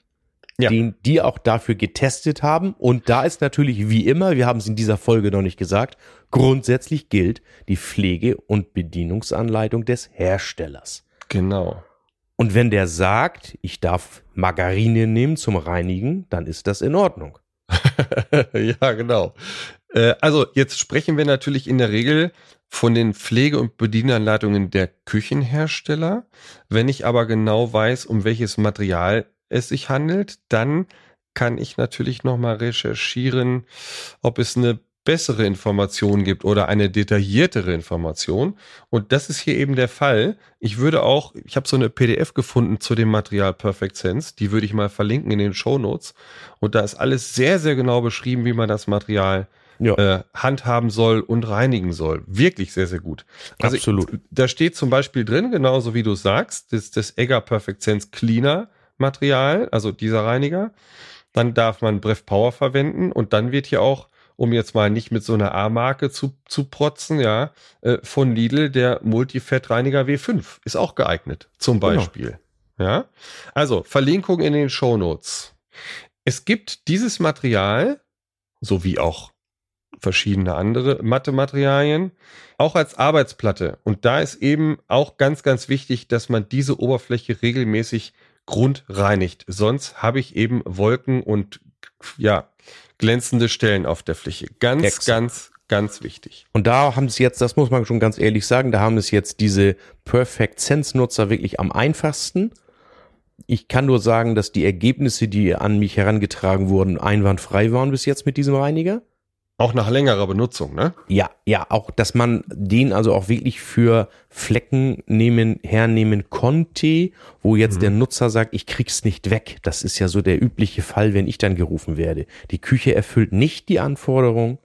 ja. den die auch dafür getestet haben. Und da ist natürlich wie immer, wir haben es in dieser Folge noch nicht gesagt, grundsätzlich gilt die Pflege- und Bedienungsanleitung des Herstellers. Genau. Und wenn der sagt, ich darf Margarine nehmen zum Reinigen, dann ist das in Ordnung. ja, genau. Äh, also jetzt sprechen wir natürlich in der Regel von den Pflege- und Bedienanleitungen der Küchenhersteller. Wenn ich aber genau weiß, um welches Material es sich handelt, dann kann ich natürlich nochmal recherchieren, ob es eine bessere Information gibt oder eine detailliertere Information. Und das ist hier eben der Fall. Ich würde auch, ich habe so eine PDF gefunden zu dem Material Perfect Sense, die würde ich mal verlinken in den Show Notes. Und da ist alles sehr, sehr genau beschrieben, wie man das Material ja. äh, handhaben soll und reinigen soll. Wirklich sehr, sehr gut. Also Absolut. Ich, da steht zum Beispiel drin, genauso wie du sagst, das, das Egger Perfect Sense Cleaner Material, also dieser Reiniger. Dann darf man Breath Power verwenden und dann wird hier auch um jetzt mal nicht mit so einer A-Marke zu, zu protzen, ja, äh, von Lidl der Multifettreiniger W5 ist auch geeignet, zum genau. Beispiel. Genau. Ja, also Verlinkung in den Show Notes. Es gibt dieses Material, sowie auch verschiedene andere Mathematerialien, auch als Arbeitsplatte. Und da ist eben auch ganz, ganz wichtig, dass man diese Oberfläche regelmäßig grundreinigt. Sonst habe ich eben Wolken und ja, glänzende Stellen auf der Fläche. Ganz, Exakt. ganz, ganz wichtig. Und da haben es jetzt, das muss man schon ganz ehrlich sagen, da haben es jetzt diese Perfect Sense Nutzer wirklich am einfachsten. Ich kann nur sagen, dass die Ergebnisse, die an mich herangetragen wurden, einwandfrei waren bis jetzt mit diesem Reiniger. Auch nach längerer Benutzung, ne? Ja, ja, auch, dass man den also auch wirklich für Flecken nehmen, hernehmen konnte, wo jetzt mhm. der Nutzer sagt, ich krieg's nicht weg. Das ist ja so der übliche Fall, wenn ich dann gerufen werde. Die Küche erfüllt nicht die Anforderung.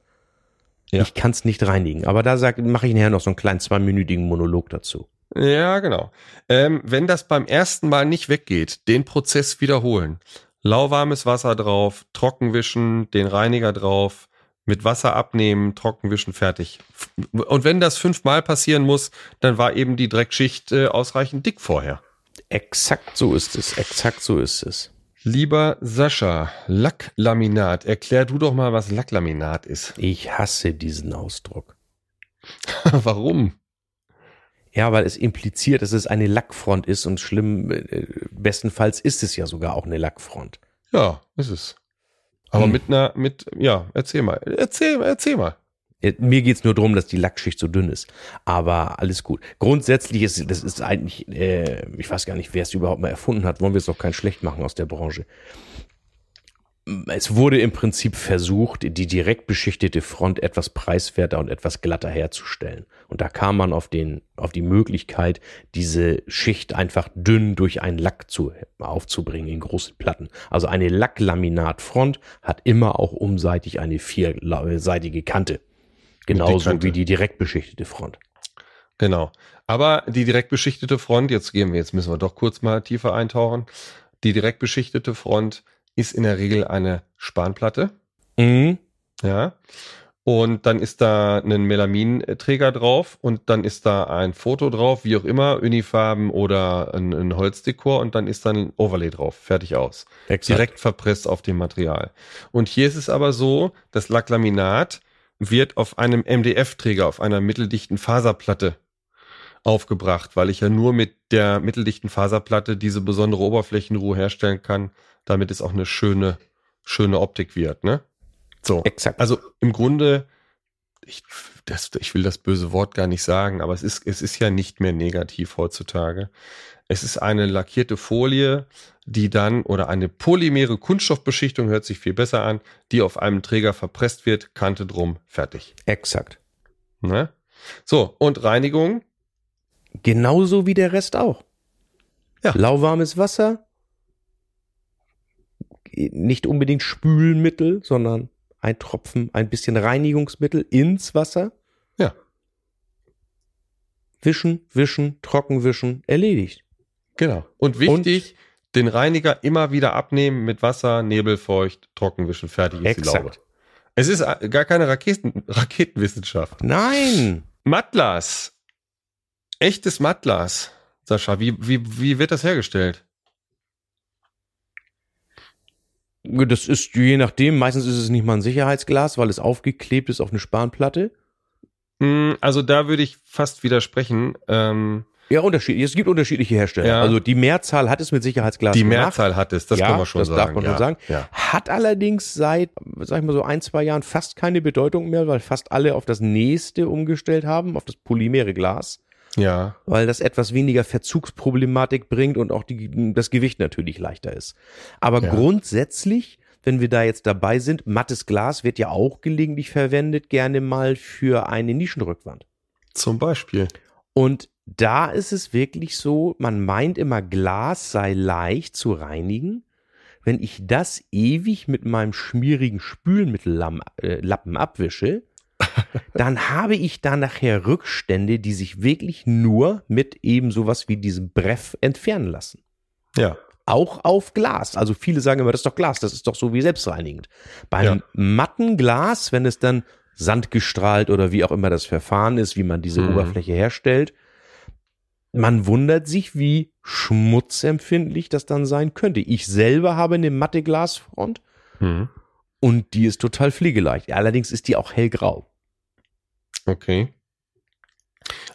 Ja. Ich kann's nicht reinigen. Aber da mache ich nachher noch so einen kleinen zweiminütigen Monolog dazu. Ja, genau. Ähm, wenn das beim ersten Mal nicht weggeht, den Prozess wiederholen. Lauwarmes Wasser drauf, trockenwischen, den Reiniger drauf, mit Wasser abnehmen, trockenwischen, fertig. Und wenn das fünfmal passieren muss, dann war eben die Dreckschicht äh, ausreichend dick vorher. Exakt so ist es, exakt so ist es. Lieber Sascha, Lacklaminat, erklär du doch mal, was Lacklaminat ist. Ich hasse diesen Ausdruck. Warum? Ja, weil es impliziert, dass es eine Lackfront ist und schlimm, äh, bestenfalls ist es ja sogar auch eine Lackfront. Ja, ist es. Aber hm. mit einer, mit, ja, erzähl mal. Erzähl, erzähl mal. Mir geht's nur darum, dass die Lackschicht so dünn ist. Aber alles gut. Grundsätzlich ist das ist eigentlich, äh, ich weiß gar nicht, wer es überhaupt mal erfunden hat. Wollen wir es doch kein schlecht machen aus der Branche es wurde im Prinzip versucht, die direkt beschichtete Front etwas preiswerter und etwas glatter herzustellen. Und da kam man auf den, auf die Möglichkeit, diese Schicht einfach dünn durch einen Lack zu, aufzubringen in großen Platten. Also eine Lacklaminatfront hat immer auch umseitig eine vierseitige Kante. Genauso die wie die direkt beschichtete Front. Genau. Aber die direkt beschichtete Front, jetzt gehen wir, jetzt müssen wir doch kurz mal tiefer eintauchen. Die direkt beschichtete Front ist in der Regel eine Spanplatte. Mhm. Ja. Und dann ist da ein Melaminträger drauf und dann ist da ein Foto drauf, wie auch immer, Unifarben oder ein, ein Holzdekor und dann ist dann ein Overlay drauf. Fertig aus. Exakt. Direkt verpresst auf dem Material. Und hier ist es aber so, das Lacklaminat wird auf einem MDF-Träger, auf einer mitteldichten Faserplatte aufgebracht, weil ich ja nur mit der mitteldichten Faserplatte diese besondere Oberflächenruhe herstellen kann, damit es auch eine schöne, schöne Optik wird, ne? So. Exakt. Also im Grunde, ich, das, ich will das böse Wort gar nicht sagen, aber es ist, es ist ja nicht mehr negativ heutzutage. Es ist eine lackierte Folie, die dann, oder eine polymere Kunststoffbeschichtung, hört sich viel besser an, die auf einem Träger verpresst wird, Kante drum, fertig. Exakt. Ne? So, und Reinigung? Genauso wie der Rest auch. Ja. Lauwarmes Wasser, nicht unbedingt Spülmittel, sondern ein Tropfen, ein bisschen Reinigungsmittel ins Wasser. Ja. Wischen, wischen, trocken wischen, erledigt. Genau. Und wichtig, Und, den Reiniger immer wieder abnehmen mit Wasser, nebelfeucht, trockenwischen, fertig ist exakt. die Laube. Es ist äh, gar keine Raketen, Raketenwissenschaft. Nein. Mattglas. Echtes Mattglas. Sascha, wie, wie, wie wird das hergestellt? Das ist je nachdem, meistens ist es nicht mal ein Sicherheitsglas, weil es aufgeklebt ist auf eine Spanplatte. Hm, also da würde ich fast widersprechen. Ähm, ja, unterschiedlich. Es gibt unterschiedliche Hersteller. Ja. Also die Mehrzahl hat es mit Sicherheitsglas Die gemacht. Mehrzahl hat es, das ja, kann man schon das sagen. Das darf man ja. schon sagen. Ja. Hat allerdings seit, sag ich mal so, ein, zwei Jahren fast keine Bedeutung mehr, weil fast alle auf das nächste umgestellt haben, auf das polymere Glas. Ja. Weil das etwas weniger Verzugsproblematik bringt und auch die, das Gewicht natürlich leichter ist. Aber ja. grundsätzlich, wenn wir da jetzt dabei sind, mattes Glas wird ja auch gelegentlich verwendet, gerne mal für eine Nischenrückwand. Zum Beispiel. Und da ist es wirklich so, man meint immer, Glas sei leicht zu reinigen. Wenn ich das ewig mit meinem schmierigen Spülmittellappen äh, abwische, dann habe ich da nachher Rückstände, die sich wirklich nur mit eben sowas wie diesem Breff entfernen lassen. Ja. Auch auf Glas. Also viele sagen immer, das ist doch Glas, das ist doch so wie selbstreinigend. Beim ja. matten Glas, wenn es dann sandgestrahlt oder wie auch immer das Verfahren ist, wie man diese mhm. Oberfläche herstellt, man wundert sich, wie schmutzempfindlich das dann sein könnte. Ich selber habe eine matte Glasfront mhm. und die ist total pflegeleicht. Allerdings ist die auch hellgrau. Okay.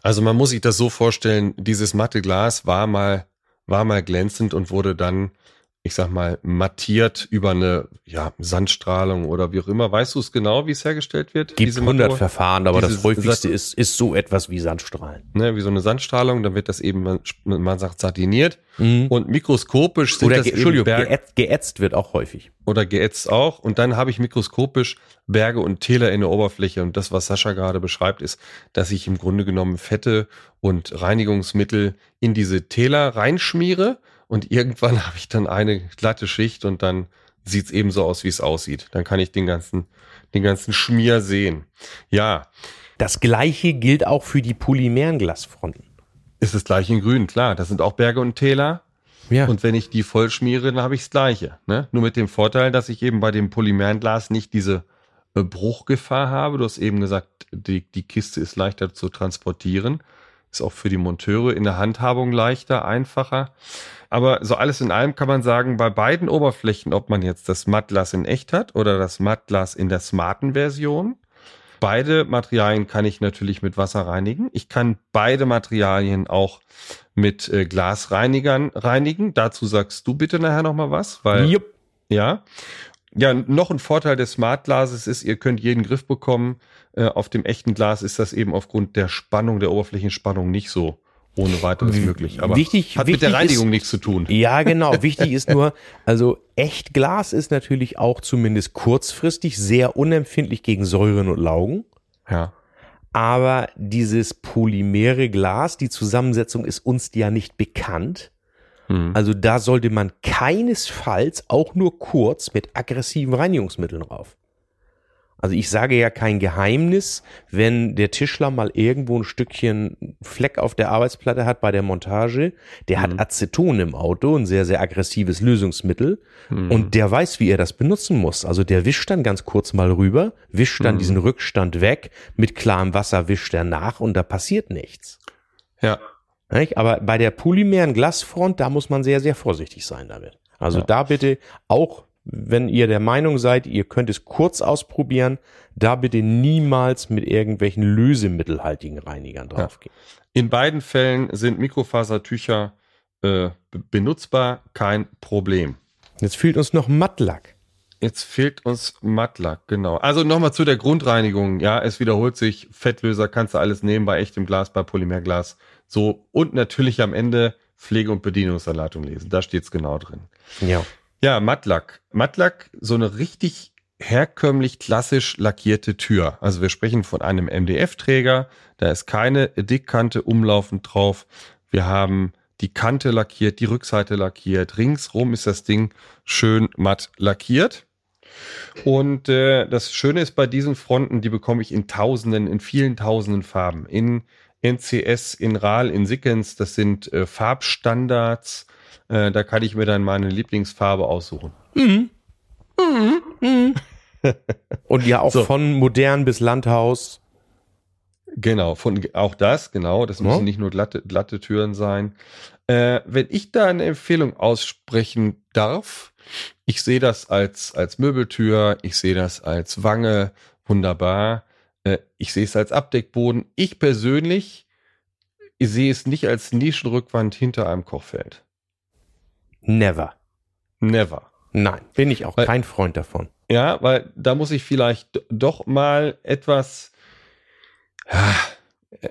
Also man muss sich das so vorstellen, dieses matte Glas war mal, war mal glänzend und wurde dann ich sag mal, mattiert über eine ja, Sandstrahlung oder wie auch immer. Weißt du es genau, wie es hergestellt wird? Gibt 100 Verfahren, aber Dieses, das häufigste ist, ist so etwas wie Sandstrahlen. Ne, wie so eine Sandstrahlung, dann wird das eben, man, man sagt, sardiniert mhm. und mikroskopisch sind oder das Entschuldigung, Berg, geätzt, geätzt wird auch häufig. Oder geätzt auch und dann habe ich mikroskopisch Berge und Täler in der Oberfläche und das, was Sascha gerade beschreibt, ist, dass ich im Grunde genommen Fette und Reinigungsmittel in diese Täler reinschmiere und irgendwann habe ich dann eine glatte Schicht und dann sieht es eben so aus, wie es aussieht. Dann kann ich den ganzen, den ganzen Schmier sehen. Ja. Das gleiche gilt auch für die polymeren Glasfronten. Ist das gleiche in grün, klar. Das sind auch Berge und Täler. Ja. Und wenn ich die voll schmiere, dann habe ich das gleiche. Ne? Nur mit dem Vorteil, dass ich eben bei dem polymeren Glas nicht diese äh, Bruchgefahr habe. Du hast eben gesagt, die, die Kiste ist leichter zu transportieren. Ist auch für die Monteure in der Handhabung leichter, einfacher. Aber so alles in allem kann man sagen, bei beiden Oberflächen, ob man jetzt das Mattglas in echt hat oder das Mattglas in der smarten Version, beide Materialien kann ich natürlich mit Wasser reinigen. Ich kann beide Materialien auch mit äh, Glasreinigern reinigen. Dazu sagst du bitte nachher noch mal was, weil yep. ja. Ja, noch ein Vorteil des Smartglases ist, ihr könnt jeden Griff bekommen. Äh, auf dem echten Glas ist das eben aufgrund der Spannung, der Oberflächenspannung nicht so ohne weiteres möglich. Aber wichtig, hat wichtig mit der Reinigung ist, nichts zu tun. Ja, genau. wichtig ist nur, also Echtglas ist natürlich auch zumindest kurzfristig sehr unempfindlich gegen Säuren und Laugen. Ja. Aber dieses polymere Glas, die Zusammensetzung ist uns ja nicht bekannt. Hm. Also da sollte man keinesfalls auch nur kurz mit aggressiven Reinigungsmitteln drauf. Also ich sage ja kein Geheimnis, wenn der Tischler mal irgendwo ein Stückchen Fleck auf der Arbeitsplatte hat bei der Montage, der mhm. hat Aceton im Auto, ein sehr, sehr aggressives Lösungsmittel mhm. und der weiß, wie er das benutzen muss. Also der wischt dann ganz kurz mal rüber, wischt dann mhm. diesen Rückstand weg, mit klarem Wasser wischt er nach und da passiert nichts. Ja. Aber bei der polymeren Glasfront, da muss man sehr, sehr vorsichtig sein damit. Also ja. da bitte auch wenn ihr der Meinung seid, ihr könnt es kurz ausprobieren, da bitte niemals mit irgendwelchen lösemittelhaltigen Reinigern draufgehen. Ja. In beiden Fällen sind Mikrofasertücher äh, benutzbar, kein Problem. Jetzt fehlt uns noch Mattlack. Jetzt fehlt uns Mattlack, genau. Also nochmal zu der Grundreinigung. Ja, es wiederholt sich. Fettlöser kannst du alles nehmen bei echtem Glas, bei Polymerglas. So. Und natürlich am Ende Pflege- und Bedienungsanleitung lesen. Da steht es genau drin. Ja. Ja, Mattlack. Mattlack, so eine richtig herkömmlich klassisch lackierte Tür. Also wir sprechen von einem MDF-Träger. Da ist keine Dickkante umlaufend drauf. Wir haben die Kante lackiert, die Rückseite lackiert. Ringsrum ist das Ding schön matt lackiert. Und äh, das Schöne ist bei diesen Fronten, die bekomme ich in tausenden, in vielen tausenden Farben. In NCS, in RAL, in Sickens, das sind äh, Farbstandards. Äh, da kann ich mir dann meine Lieblingsfarbe aussuchen. Mhm. Mhm. Mhm. Und ja auch so. von modern bis Landhaus. Genau, von auch das, genau. Das müssen nicht nur glatte, glatte Türen sein. Äh, wenn ich da eine Empfehlung aussprechen darf, ich sehe das als, als Möbeltür, ich sehe das als Wange, wunderbar. Äh, ich sehe es als Abdeckboden. Ich persönlich ich sehe es nicht als Nischenrückwand hinter einem Kochfeld. Never. Never. Nein, bin ich auch weil, kein Freund davon. Ja, weil da muss ich vielleicht doch mal etwas, ja,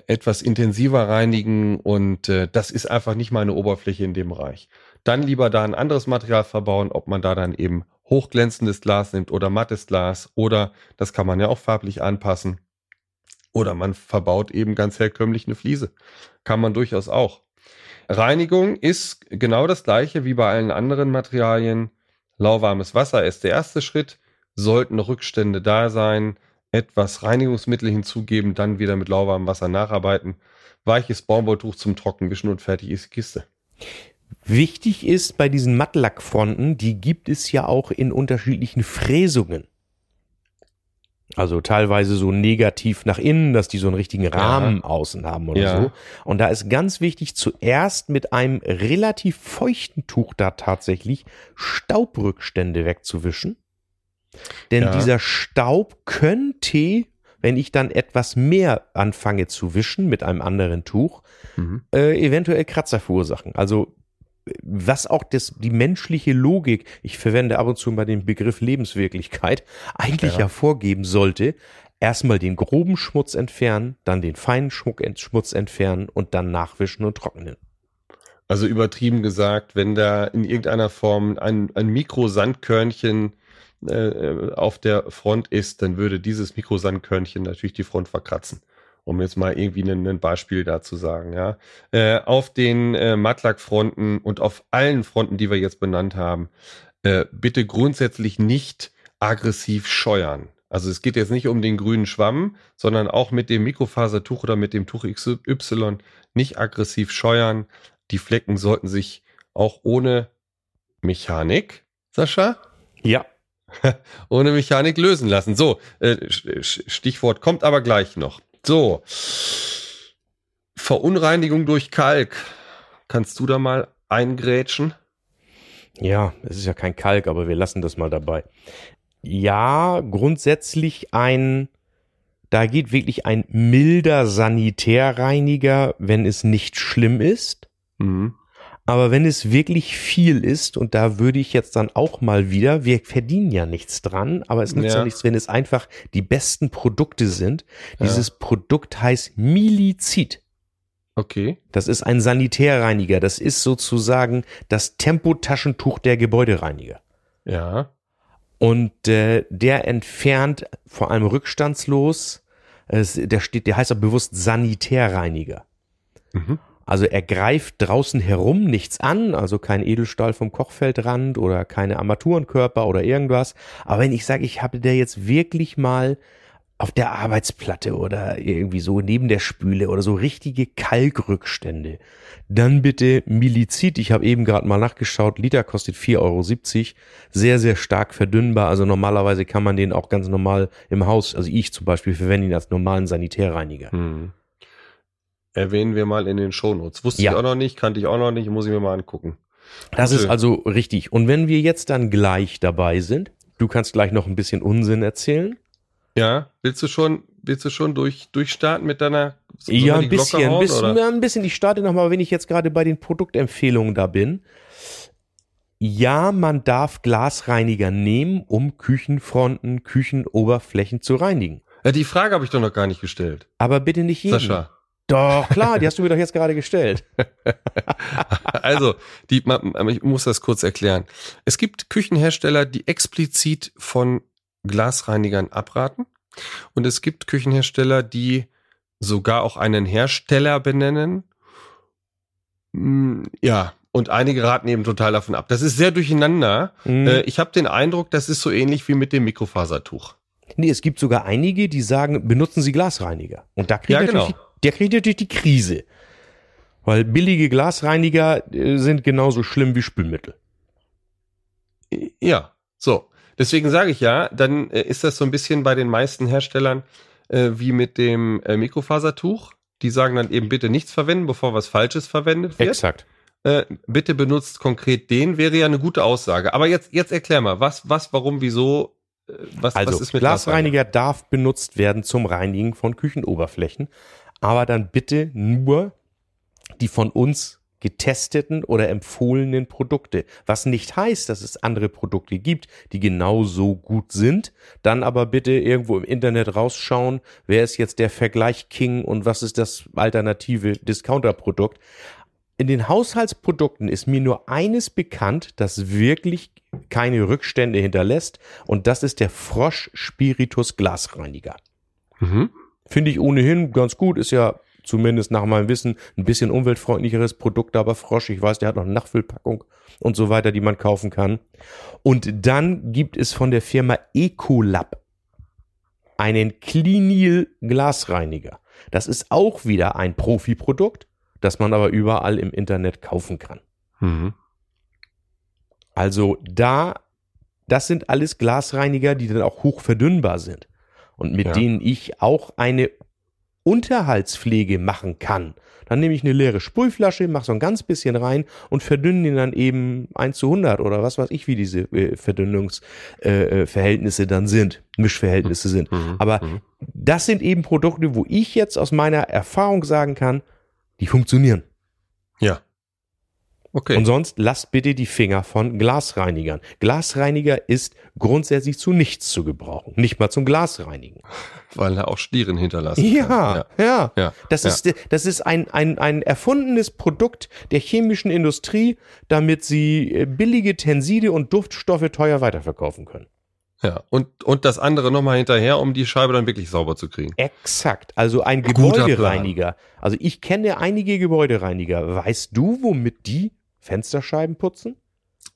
etwas intensiver reinigen und äh, das ist einfach nicht meine Oberfläche in dem Bereich. Dann lieber da ein anderes Material verbauen, ob man da dann eben hochglänzendes Glas nimmt oder mattes Glas oder das kann man ja auch farblich anpassen. Oder man verbaut eben ganz herkömmlich eine Fliese. Kann man durchaus auch. Reinigung ist genau das gleiche wie bei allen anderen Materialien. Lauwarmes Wasser ist der erste Schritt. Sollten Rückstände da sein, etwas Reinigungsmittel hinzugeben, dann wieder mit lauwarmem Wasser nacharbeiten. Weiches Baumwolltuch zum Trockenwischen und fertig ist die Kiste. Wichtig ist bei diesen Mattlackfronten, die gibt es ja auch in unterschiedlichen Fräsungen. Also teilweise so negativ nach innen, dass die so einen richtigen Rahmen ja. außen haben oder ja. so. Und da ist ganz wichtig, zuerst mit einem relativ feuchten Tuch da tatsächlich Staubrückstände wegzuwischen. Denn ja. dieser Staub könnte, wenn ich dann etwas mehr anfange zu wischen mit einem anderen Tuch, mhm. äh, eventuell Kratzer verursachen. Also was auch das, die menschliche Logik, ich verwende ab und zu mal den Begriff Lebenswirklichkeit, eigentlich ja. hervorgeben sollte, erstmal den groben Schmutz entfernen, dann den feinen Schmutz entfernen und dann nachwischen und trocknen. Also übertrieben gesagt, wenn da in irgendeiner Form ein, ein Mikrosandkörnchen äh, auf der Front ist, dann würde dieses Mikrosandkörnchen natürlich die Front verkratzen um jetzt mal irgendwie ein, Beispiel da zu sagen, ja. Äh, auf den äh, Matlack-Fronten und auf allen Fronten, die wir jetzt benannt haben, äh, bitte grundsätzlich nicht aggressiv scheuern. Also es geht jetzt nicht um den grünen Schwamm, sondern auch mit dem Mikrofasertuch oder mit dem Tuch XY nicht aggressiv scheuern. Die Flecken sollten sich auch ohne Mechanik, Sascha? Ja. ohne Mechanik lösen lassen. So, äh, Stichwort kommt aber gleich noch. So. Verunreinigung durch Kalk. Kannst du da mal eingrätschen? Ja, es ist ja kein Kalk, aber wir lassen das mal dabei. Ja, grundsätzlich ein, da geht wirklich ein milder Sanitärreiniger, wenn es nicht schlimm ist. Mhm. Aber wenn es wirklich viel ist, und da würde ich jetzt dann auch mal wieder, wir verdienen ja nichts dran, aber es nützt ja, ja nichts, wenn es einfach die besten Produkte sind. Dieses ja. Produkt heißt Milizid. Okay. Das ist ein Sanitärreiniger. Das ist sozusagen das Tempotaschentuch der Gebäudereiniger. Ja. Und äh, der entfernt vor allem rückstandslos. Es, der steht, der heißt auch bewusst Sanitärreiniger. Mhm. Also er greift draußen herum nichts an, also kein Edelstahl vom Kochfeldrand oder keine Armaturenkörper oder irgendwas. Aber wenn ich sage, ich habe der jetzt wirklich mal auf der Arbeitsplatte oder irgendwie so neben der Spüle oder so richtige Kalkrückstände, dann bitte Milizid. Ich habe eben gerade mal nachgeschaut, Liter kostet 4,70 Euro. Sehr, sehr stark verdünnbar. Also normalerweise kann man den auch ganz normal im Haus, also ich zum Beispiel verwende ihn als normalen Sanitärreiniger. Hm erwähnen wir mal in den Shownotes. Wusste ja. ich auch noch nicht, kannte ich auch noch nicht, muss ich mir mal angucken. Das Gute. ist also richtig. Und wenn wir jetzt dann gleich dabei sind, du kannst gleich noch ein bisschen Unsinn erzählen. Ja, willst du schon, willst du schon durch, durchstarten mit deiner Ja, ein bisschen, hauen, ein bisschen, ja, ein bisschen. Ich starte nochmal, wenn ich jetzt gerade bei den Produktempfehlungen da bin. Ja, man darf Glasreiniger nehmen, um Küchenfronten, Küchenoberflächen zu reinigen. Ja, die Frage habe ich doch noch gar nicht gestellt. Aber bitte nicht jeden. Sascha. Doch, klar, die hast du mir doch jetzt gerade gestellt. also, die, ich muss das kurz erklären. Es gibt Küchenhersteller, die explizit von Glasreinigern abraten. Und es gibt Küchenhersteller, die sogar auch einen Hersteller benennen Mm, ja, und einige raten eben total davon ab. Das ist sehr durcheinander. Mhm. Äh, ich habe den Eindruck, das ist so ähnlich wie mit dem Mikrofasertuch. Nee, es gibt sogar einige, die sagen, benutzen Sie Glasreiniger. Und da kriegt ja, genau. die, der kriegt natürlich die Krise. Weil billige Glasreiniger äh, sind genauso schlimm wie Spülmittel. Ja, so. Deswegen sage ich ja, dann äh, ist das so ein bisschen bei den meisten Herstellern äh, wie mit dem äh, Mikrofasertuch. Die sagen dann eben bitte nichts verwenden, bevor was Falsches verwendet wird. Exakt. Äh, bitte benutzt konkret den, wäre ja eine gute Aussage. Aber jetzt, jetzt erklär mal, was, was, warum, wieso, äh, was, also, was ist mit Glasreiniger darf benutzt werden zum Reinigen von Küchenoberflächen, aber dann bitte nur die von uns getesteten oder empfohlenen Produkte. Was nicht heißt, dass es andere Produkte gibt, die genauso gut sind. Dann aber bitte irgendwo im Internet rausschauen, wer ist jetzt der Vergleich King und was ist das alternative Discounter-Produkt. In den Haushaltsprodukten ist mir nur eines bekannt, das wirklich keine Rückstände hinterlässt und das ist der Frosch Spiritus Glasreiniger. Mhm. Finde ich ohnehin ganz gut, ist ja zumindest nach meinem Wissen, ein bisschen umweltfreundlicheres Produkt, aber Frosch, ich weiß, der hat noch eine Nachfüllpackung und so weiter, die man kaufen kann. Und dann gibt es von der Firma Ecolab einen Clinil Glasreiniger. Das ist auch wieder ein Profi-Produkt, das man aber überall im Internet kaufen kann. Mhm. Also da, das sind alles Glasreiniger, die dann auch hoch verdünnbar sind und mit ja. denen ich auch eine Unterhaltspflege machen kann, dann nehme ich eine leere Sprühflasche, mache so ein ganz bisschen rein und verdünne ihn dann eben 1 zu 100 oder was weiß ich, wie diese äh, Verdünnungsverhältnisse äh, dann sind, Mischverhältnisse sind. Mhm. mhm. Aber mhm. das sind eben Produkte, wo ich jetzt aus meiner Erfahrung sagen kann, die funktionieren. Ja. Okay. Und sonst lasst bitte die Finger von Glasreinigern. Glasreiniger ist grundsätzlich zu nichts zu gebrauchen, nicht mal zum Glasreinigen. Weil er auch Stieren hinterlassen ja, kann. Ja, ja. ja. Das ja. ist, das ist ein, ein, ein erfundenes Produkt der chemischen Industrie, damit sie äh, billige Tenside und Duftstoffe teuer weiterverkaufen können. Ja, und, und das andere nochmal hinterher, um die Scheibe dann wirklich sauber zu kriegen. Exakt. Also ein Gebäudereiniger. Also ich kenne einige Gebäudereiniger. Weißt du, womit die Fensterscheiben putzen?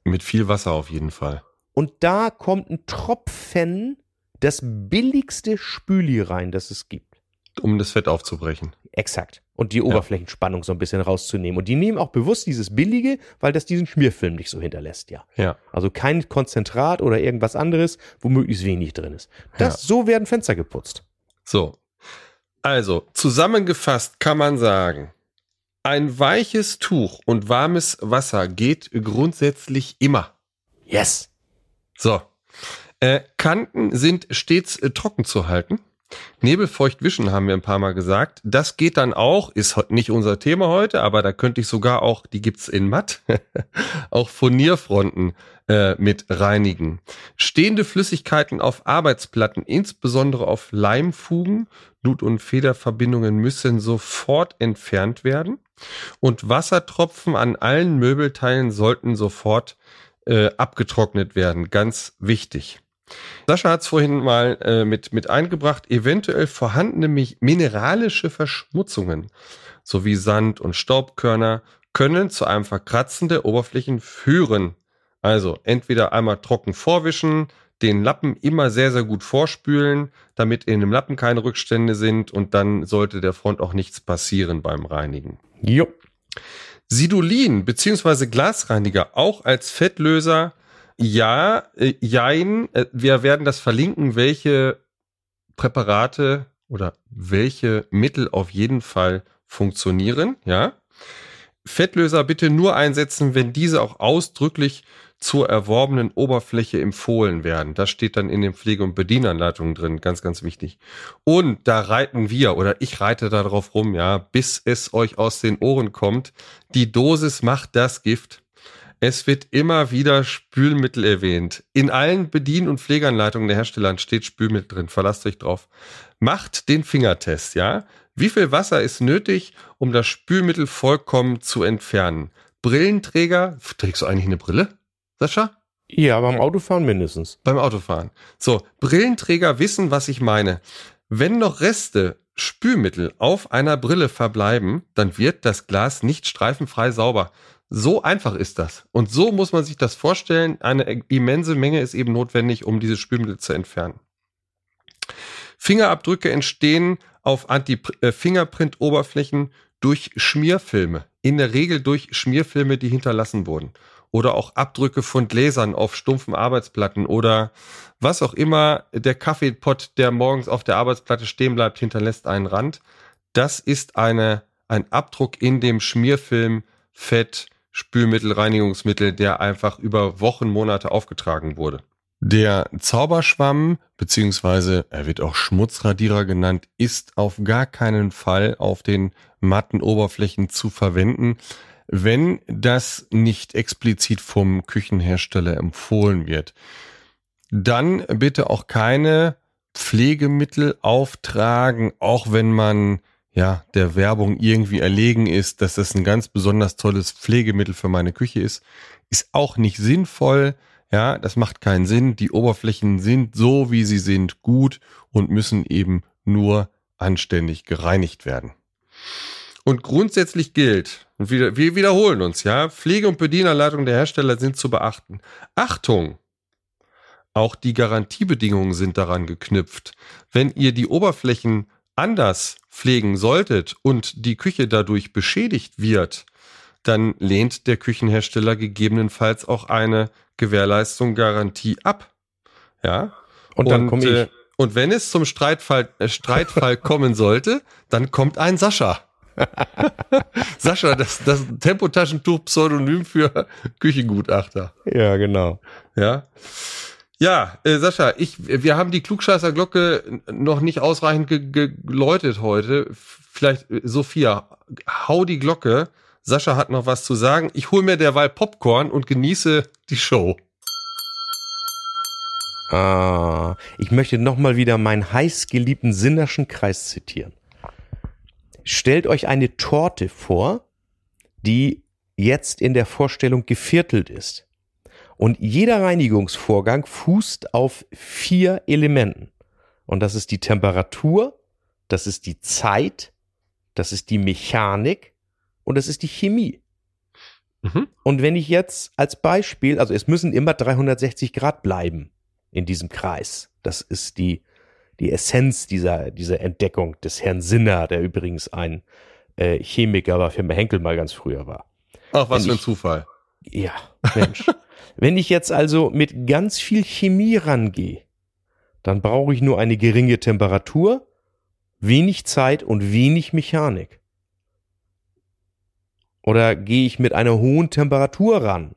Mit viel Wasser auf jeden Fall. Und da kommt ein Tropfen das billigste Spüli rein, das es gibt. Um das Fett aufzubrechen. Exakt. Und die Oberflächenspannung ja. so ein bisschen rauszunehmen. Und die nehmen auch bewusst dieses billige, weil das diesen Schmierfilm nicht so hinterlässt, ja. Ja. Also kein Konzentrat oder irgendwas anderes, wo möglichst wenig drin ist. Das, ja. So werden Fenster geputzt. So. Also, zusammengefasst kann man sagen, ein weiches Tuch und warmes Wasser geht grundsätzlich immer. Yes. So. Äh, Kanten sind stets äh, trocken zu halten. Nebelfeucht wischen haben wir ein paar Mal gesagt. Das geht dann auch, ist nicht unser Thema heute, aber da könnte ich sogar auch, die gibt's in matt, auch Furnierfronten äh, mit reinigen. Stehende Flüssigkeiten auf Arbeitsplatten, insbesondere auf Leimfugen, Blut- und Federverbindungen müssen sofort entfernt werden. Und Wassertropfen an allen Möbelteilen sollten sofort äh, abgetrocknet werden. Ganz wichtig. Sascha hat es vorhin mal äh, mit, mit eingebracht, eventuell vorhandene mineralische Verschmutzungen sowie Sand und Staubkörner können zu einem Verkratzen der Oberflächen führen. Also entweder einmal trocken vorwischen, den Lappen immer sehr, sehr gut vorspülen, damit in dem Lappen keine Rückstände sind und dann sollte der Front auch nichts passieren beim Reinigen. Jo. Sidolin beziehungsweise Glasreiniger auch als Fettlöser. Ja, äh, jein. Äh, wir werden das verlinken, welche Präparate oder welche Mittel auf jeden Fall funktionieren. Ja. Fettlöser bitte nur einsetzen, wenn diese auch ausdrücklich zur erworbenen Oberfläche empfohlen werden. Das steht dann in den Pflege- und Bedienanleitungen drin, ganz, ganz wichtig. Und da reiten wir oder ich reite da drauf rum, ja, bis es euch aus den Ohren kommt. Die Dosis macht das Gift. Es wird immer wieder Spülmittel erwähnt. In allen Bedien- und Pflegeanleitungen der Hersteller steht Spülmittel drin. Verlasst euch drauf. Macht den Fingertest, ja? Wie viel Wasser ist nötig, um das Spülmittel vollkommen zu entfernen? Brillenträger, trägst du eigentlich eine Brille? Sascha? Ja, beim Autofahren mindestens. Beim Autofahren. So, Brillenträger wissen, was ich meine. Wenn noch Reste Spülmittel auf einer Brille verbleiben, dann wird das Glas nicht streifenfrei sauber. So einfach ist das. Und so muss man sich das vorstellen. Eine immense Menge ist eben notwendig, um dieses Spülmittel zu entfernen. Fingerabdrücke entstehen auf Anti-Fingerprint-Oberflächen durch Schmierfilme. In der Regel durch Schmierfilme, die hinterlassen wurden. Oder auch Abdrücke von Gläsern auf stumpfen Arbeitsplatten oder was auch immer der Kaffeepott, der morgens auf der Arbeitsplatte stehen bleibt, hinterlässt einen Rand. Das ist eine, ein Abdruck in dem Schmierfilm Fett, Spülmittel, Reinigungsmittel, der einfach über Wochen, Monate aufgetragen wurde. Der Zauberschwamm, beziehungsweise er wird auch Schmutzradierer genannt, ist auf gar keinen Fall auf den matten Oberflächen zu verwenden, wenn das nicht explizit vom Küchenhersteller empfohlen wird. Dann bitte auch keine Pflegemittel auftragen, auch wenn man ja der Werbung irgendwie erlegen ist, dass das ein ganz besonders tolles Pflegemittel für meine Küche ist, ist auch nicht sinnvoll. Ja, das macht keinen Sinn. Die Oberflächen sind so, wie sie sind, gut und müssen eben nur anständig gereinigt werden. Und grundsätzlich gilt, und wir, wir wiederholen uns, ja, Pflege- und Bedienanleitung der Hersteller sind zu beachten. Achtung! Auch die Garantiebedingungen sind daran geknüpft. Wenn ihr die Oberflächen anders pflegen solltet und die Küche dadurch beschädigt wird, dann lehnt der Küchenhersteller gegebenenfalls auch eine Gewährleistung Garantie ab. Ja. Und dann komme ich. Äh, und wenn es zum Streitfall, äh, Streitfall kommen sollte, dann kommt ein Sascha. Sascha, das, das Tempotaschentuch-Pseudonym für Küchengutachter. Ja, genau. Ja. Ja, äh, Sascha, ich, wir haben die Klugscheißer-Glocke noch nicht ausreichend geläutet heute. Vielleicht, äh, Sophia, hau die Glocke Sascha hat noch was zu sagen. Ich hole mir derweil Popcorn und genieße die Show. Ah, ich möchte nochmal wieder meinen heißgeliebten Sinnerschen Kreis zitieren. Stellt euch eine Torte vor, die jetzt in der Vorstellung geviertelt ist. Und jeder Reinigungsvorgang fußt auf vier Elementen. Und das ist die Temperatur, das ist die Zeit, das ist die Mechanik und das ist die Chemie. Mhm. Und wenn ich jetzt als Beispiel, also es müssen immer 360 Grad bleiben in diesem Kreis. Das ist die, die Essenz dieser, dieser Entdeckung des Herrn Sinner, der übrigens ein äh, Chemiker bei Firma Henkel mal ganz früher war. Ach, was wenn für ein ich, Zufall. Ja, Mensch. wenn ich jetzt also mit ganz viel Chemie rangehe, dann brauche ich nur eine geringe Temperatur, wenig Zeit und wenig Mechanik. Oder gehe ich mit einer hohen Temperatur ran?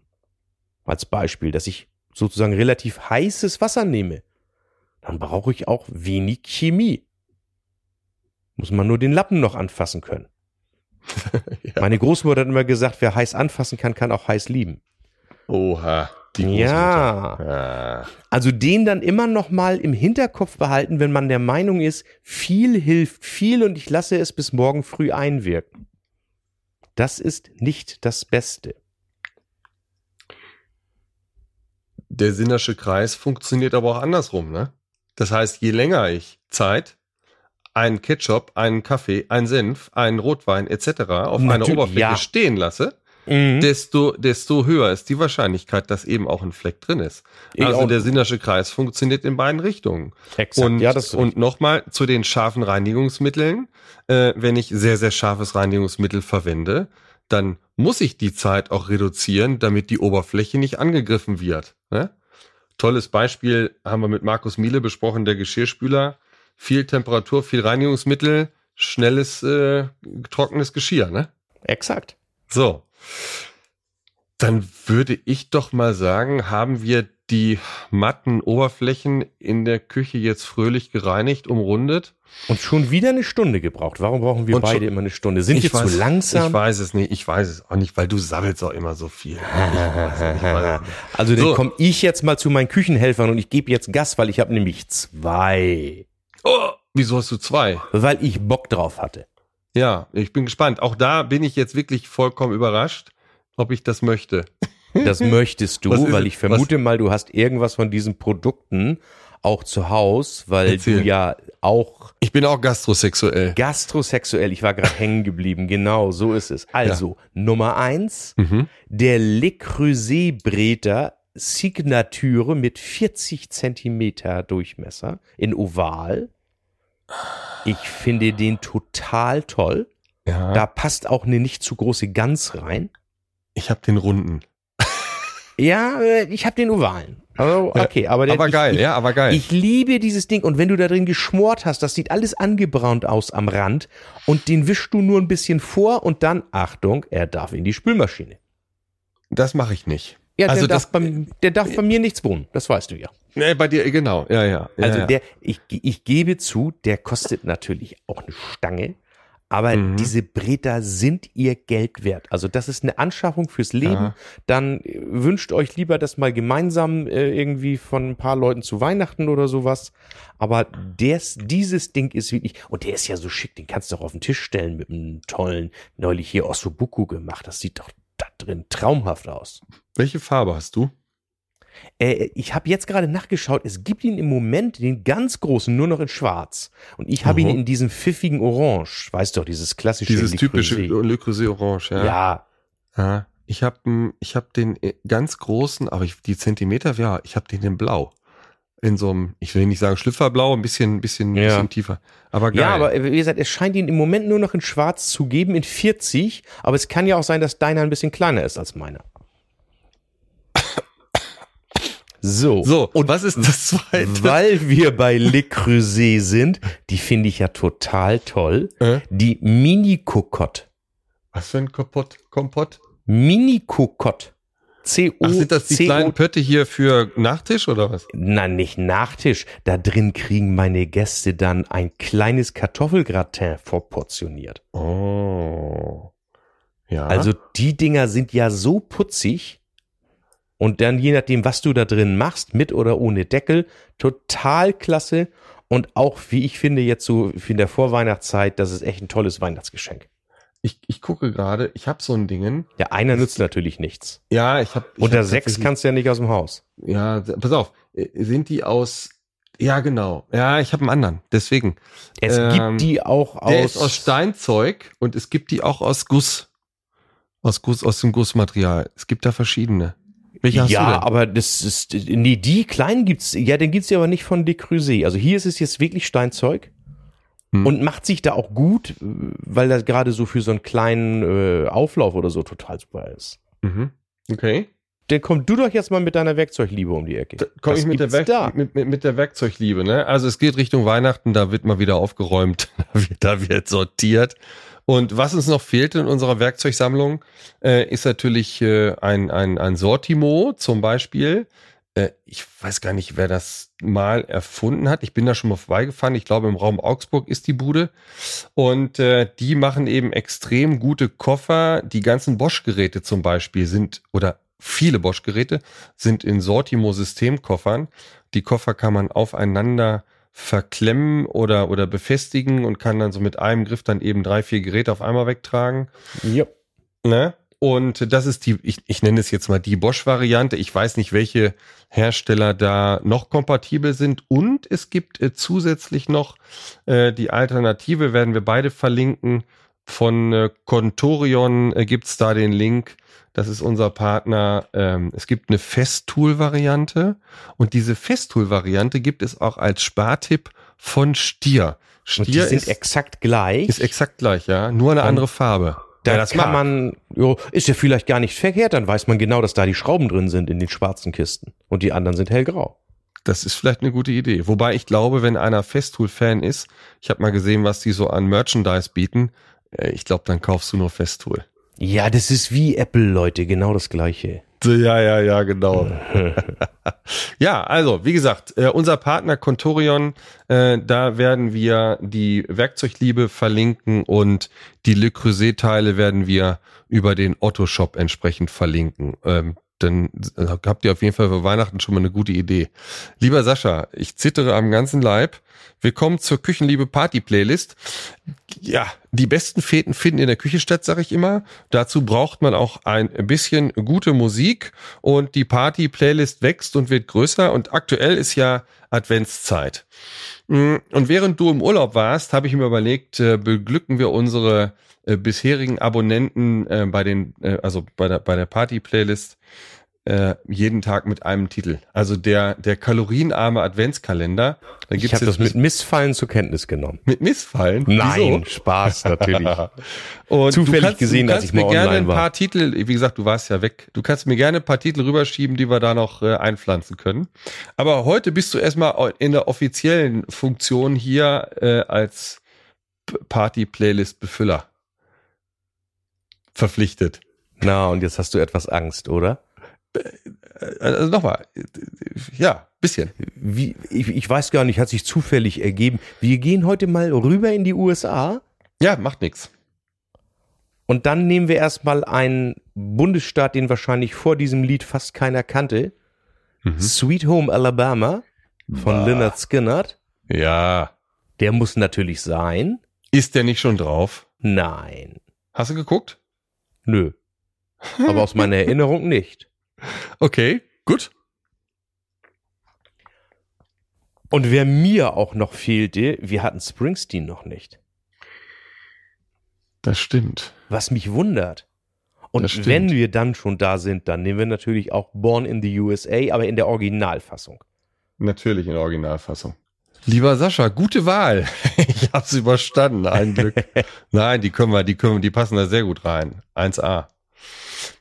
Als Beispiel, dass ich sozusagen relativ heißes Wasser nehme. Dann brauche ich auch wenig Chemie. Muss man nur den Lappen noch anfassen können. ja. Meine Großmutter hat immer gesagt, wer heiß anfassen kann, kann auch heiß lieben. Oha. Die ja. ja. Also den dann immer noch mal im Hinterkopf behalten, wenn man der Meinung ist, viel hilft viel und ich lasse es bis morgen früh einwirken. Das ist nicht das Beste. Der Sinnersche Kreis funktioniert aber auch andersrum, ne? Das heißt, je länger ich Zeit, einen Ketchup, einen Kaffee, einen Senf, einen Rotwein etc. auf Natürlich, einer Oberfläche ja. stehen lasse, mhm. desto, desto höher ist die Wahrscheinlichkeit, dass eben auch ein Fleck drin ist. Ich also der Sinnersche Kreis funktioniert in beiden Richtungen. Exakt. Und, ja, und nochmal zu den scharfen Reinigungsmitteln. Äh, wenn ich sehr, sehr scharfes Reinigungsmittel verwende, dann muss ich die Zeit auch reduzieren, damit die Oberfläche nicht angegriffen wird. Ne? Tolles Beispiel haben wir mit Markus Miele besprochen, der Geschirrspüler. Viel Temperatur, viel Reinigungsmittel, schnelles, äh, trockenes Geschirr, ne? Exakt. So. Dann würde ich doch mal sagen, haben wir die matten Oberflächen in der Küche jetzt fröhlich gereinigt, umrundet. Und schon wieder eine Stunde gebraucht. Warum brauchen wir und beide schon, immer eine Stunde? Sind wir weiß, zu langsam? Ich weiß es nicht. Ich weiß es auch nicht, weil du sammelst auch immer so viel. also dann so. komme ich jetzt mal zu meinen Küchenhelfern und ich gebe jetzt Gas, weil ich habe nämlich zwei. Oh, wieso hast du zwei? Weil ich Bock drauf hatte. Ja, ich bin gespannt. Auch da bin ich jetzt wirklich vollkommen überrascht, ob ich das möchte. Das möchtest du, weil ich vermute was? mal, du hast irgendwas von diesen Produkten auch zu Haus, weil Erzähl. du ja auch Ich bin auch gastrosexuell. gastrosexuell, ich war gerade hängen geblieben, genau, so ist es. Also, Nummer eins, der Le Creuset Breter Signature mit 40 Zentimeter Durchmesser in Oval. Ich finde den total toll. Ja. Da passt auch eine nicht zu große Gans rein. Ich habe den runden. Ja, äh, ich habe den ovalen. Also, okay, aber der, aber ich, geil, ich, ja, aber geil. Ich liebe dieses Ding und wenn du da drin geschmort hast, das sieht alles angebraunt aus am Rand und den wischst du nur ein bisschen vor und dann, Achtung, er darf in die Spülmaschine. das mache ich nicht. Ja, Also der, das- darf bei, der darf bei mir nichts wohnen, das weißt du ja. Nee, bei dir, genau, ja, ja. ja Also der, ich, ich gebe zu, der kostet natürlich auch eine Stange, aber Mhm. diese Bretter sind ihr Geld wert. Also das ist eine Anschaffung fürs Leben. Ja. Dann äh, wünscht euch lieber das mal gemeinsam äh, irgendwie von ein paar Leuten zu Weihnachten oder sowas. Aber des, dieses Ding ist wirklich, und der ist ja so schick, den kannst du auch auf den Tisch stellen mit einem tollen, neulich hier Ossobuco gemacht. Das sieht doch da drin traumhaft aus. Welche Farbe hast du? Äh, ich habe jetzt gerade nachgeschaut, es gibt ihn im Moment, den ganz großen, nur noch in schwarz. Und ich habe ihn Mhm. in diesem pfiffigen Orange. Weißt doch, dieses klassische Dieses Le typische. Le Creuset Orange, ja. Ja, ja. Ich habe ich hab den äh, ganz großen, aber ich, die Zentimeter, ja, ich habe den in Blau. In so einem, ich will nicht sagen Schlüpferblau, ein bisschen, ein bisschen, Ja. bisschen tiefer. Aber geil. ja, aber äh, wie gesagt, es scheint ihn im Moment nur noch in schwarz zu geben, in 40. Aber es kann ja auch sein, dass deiner ein bisschen kleiner ist als meiner. So. so, und was ist das zweite? Weil wir bei Le Creuset sind, die finde ich ja total toll. Äh? Die Mini Cocotte. Was für ein Kompott? Kompott? Mini Cocotte. C O Ach, sind das die C O kleinen Pötte hier für Nachtisch oder was? Na, nicht Nachtisch. Da drin kriegen meine Gäste dann ein kleines Kartoffelgratin vorportioniert. Oh. Ja. Also die Dinger sind ja so putzig. Und dann je nachdem, was du da drin machst, mit oder ohne Deckel, total klasse. Und auch, wie ich finde, jetzt so in der Vorweihnachtszeit, das ist echt ein tolles Weihnachtsgeschenk. ich, ich gucke gerade, ich habe so ein Dingen. Ja, einer nützt natürlich nichts. Ja, ich habe. Unter sechs kannst du ja nicht aus dem Haus. Ja, pass auf. äh, Sind die aus. Ja, genau. Ja, ich habe einen anderen. Deswegen. Es Ähm, gibt die auch aus. Der ist aus Steinzeug und es gibt die auch aus Guss. Aus Guss, aus dem Gussmaterial. Es gibt da verschiedene. Welche hast ja, aber das ist, nee, die kleinen gibt's, ja, den gibt's ja aber nicht von De Creuset. Also hier ist es jetzt wirklich Steinzeug Hm. und macht sich da auch gut, weil das gerade so für so einen kleinen äh, Auflauf oder so total super ist. Mhm. Okay. Dann komm du doch jetzt mal mit deiner Werkzeugliebe um die Ecke. Da komme Was ich mit der, Werk da? mit, mit, mit der Werkzeugliebe, ne? Also es geht Richtung Weihnachten, da wird mal wieder aufgeräumt, da wird, da wird sortiert. Und was uns noch fehlt in unserer Werkzeugsammlung, äh, ist natürlich äh, ein, ein, ein Sortimo zum Beispiel. Äh, ich weiß gar nicht, wer das mal erfunden hat. Ich bin da schon mal vorbeigefahren. Ich glaube, im Raum Augsburg ist die Bude. Und äh, die machen eben extrem gute Koffer. Die ganzen Bosch-Geräte zum Beispiel sind, oder viele Bosch-Geräte sind in Sortimo-Systemkoffern. Die Koffer kann man aufeinander verklemmen oder, oder befestigen und kann dann so mit einem Griff dann eben drei, vier Geräte auf einmal wegtragen. Ja. Ne? Und das ist die, ich, ich nenne es jetzt mal die Bosch-Variante. Ich weiß nicht, welche Hersteller da noch kompatibel sind. Und es gibt äh, zusätzlich noch äh, die Alternative, werden wir beide verlinken. Von äh, Contorion äh, gibt's da den Link. Das ist unser Partner. Ähm, es gibt eine Festool-Variante. Und diese Festool-Variante gibt es auch als Spartipp von Stier. Und die Stier sind ist, exakt gleich. ist exakt gleich, ja. Nur eine Und andere Farbe. da das kann mag. man, jo, ist ja vielleicht gar nicht verkehrt, dann weiß man genau, dass da die Schrauben drin sind in den schwarzen Kisten. Und die anderen sind hellgrau. Das ist vielleicht eine gute Idee. Wobei ich glaube, wenn einer Festool-Fan ist, ich habe mal gesehen, was die so an Merchandise bieten, ich glaube, dann kaufst du nur Festool. Ja, das ist wie Apple, Leute, genau das gleiche. Ja, ja, ja, genau. ja, also, wie gesagt, äh, unser Partner Contorion, äh, da werden wir die Werkzeugliebe verlinken und die Le Creuset-Teile werden wir über den Otto-Shop entsprechend verlinken. Dann habt ihr auf jeden Fall für Weihnachten schon mal eine gute Idee. Lieber Sascha, ich zittere am ganzen Leib. Wir kommen zur Küchenliebe Party Playlist. ja, die besten Feten finden in der Küche statt, sage ich immer. Dazu braucht man auch ein bisschen gute Musik und die Party-Playlist wächst und wird größer und aktuell ist ja Adventszeit. Mm, und während du im Urlaub warst, habe ich mir überlegt, äh, beglücken wir unsere äh, bisherigen Abonnenten äh, bei den, also bei der, bei der Party-Playlist äh, jeden Tag mit einem Titel. Also der, der kalorienarme Adventskalender. Da gibt's ich habe das mit Missfallen zur Kenntnis genommen. Mit Missfallen? Nein, Wieso? Spaß natürlich. Und Zufällig kannst, gesehen, dass ich mal mir gerne ein paar war. Titel, wie gesagt, du warst ja weg. Du kannst mir gerne ein paar Titel rüberschieben, die wir da noch äh, einpflanzen können. Aber heute bist du erstmal in der offiziellen Funktion hier äh, als Party-Playlist-Befüller verpflichtet. Na, und jetzt hast du etwas Angst, oder? Äh, also nochmal, ja, bisschen. Wie, ich, ich weiß gar nicht, hat sich zufällig ergeben. Wir gehen heute mal rüber in die USA. Ja, macht nichts. Und dann nehmen wir erstmal einen Bundesstaat, den wahrscheinlich vor diesem Lied fast keiner kannte. Mhm. Sweet Home Alabama von bah. Leonard Skinner. Ja. Der muss natürlich sein. Ist der nicht schon drauf? Nein. Hast du geguckt? Nö. Aber aus meiner Erinnerung nicht. Okay, gut. Und wer mir auch noch fehlte, wir hatten Springsteen noch nicht. Das stimmt. Was mich wundert. Und wenn wir dann schon da sind, dann nehmen wir natürlich auch Born in the USA, aber in der Originalfassung. Natürlich in der Originalfassung. Lieber Sascha, gute Wahl. ich hab's überstanden, ein Glück. Nein, die können wir, die können wir, die passen da sehr gut rein. 1A.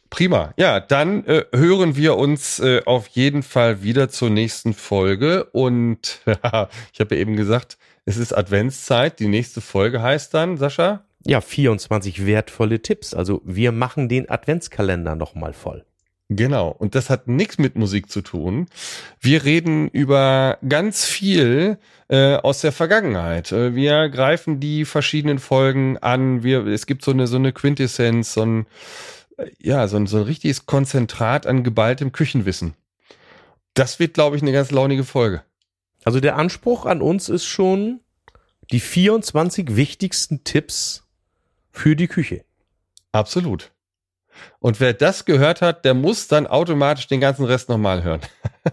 Prima. Ja, dann äh, hören wir uns äh, auf jeden Fall wieder zur nächsten Folge. Und ich habe ja eben gesagt, es ist Adventszeit. Die nächste Folge heißt dann, Sascha? Ja, 24 wertvolle Tipps. Also wir machen den Adventskalender nochmal voll. Genau. Und das hat nichts mit Musik zu tun. Wir reden über ganz viel äh, aus der Vergangenheit. Äh, wir greifen die verschiedenen Folgen an. Wir, es gibt so eine, so eine Quintessenz, so ein, ja, so ein, so ein richtiges Konzentrat an geballtem Küchenwissen. Das wird, glaube ich, eine ganz launige Folge. Also der Anspruch an uns ist schon die 24 wichtigsten Tipps für die Küche. Absolut. Und wer das gehört hat, der muss dann automatisch den ganzen Rest nochmal hören.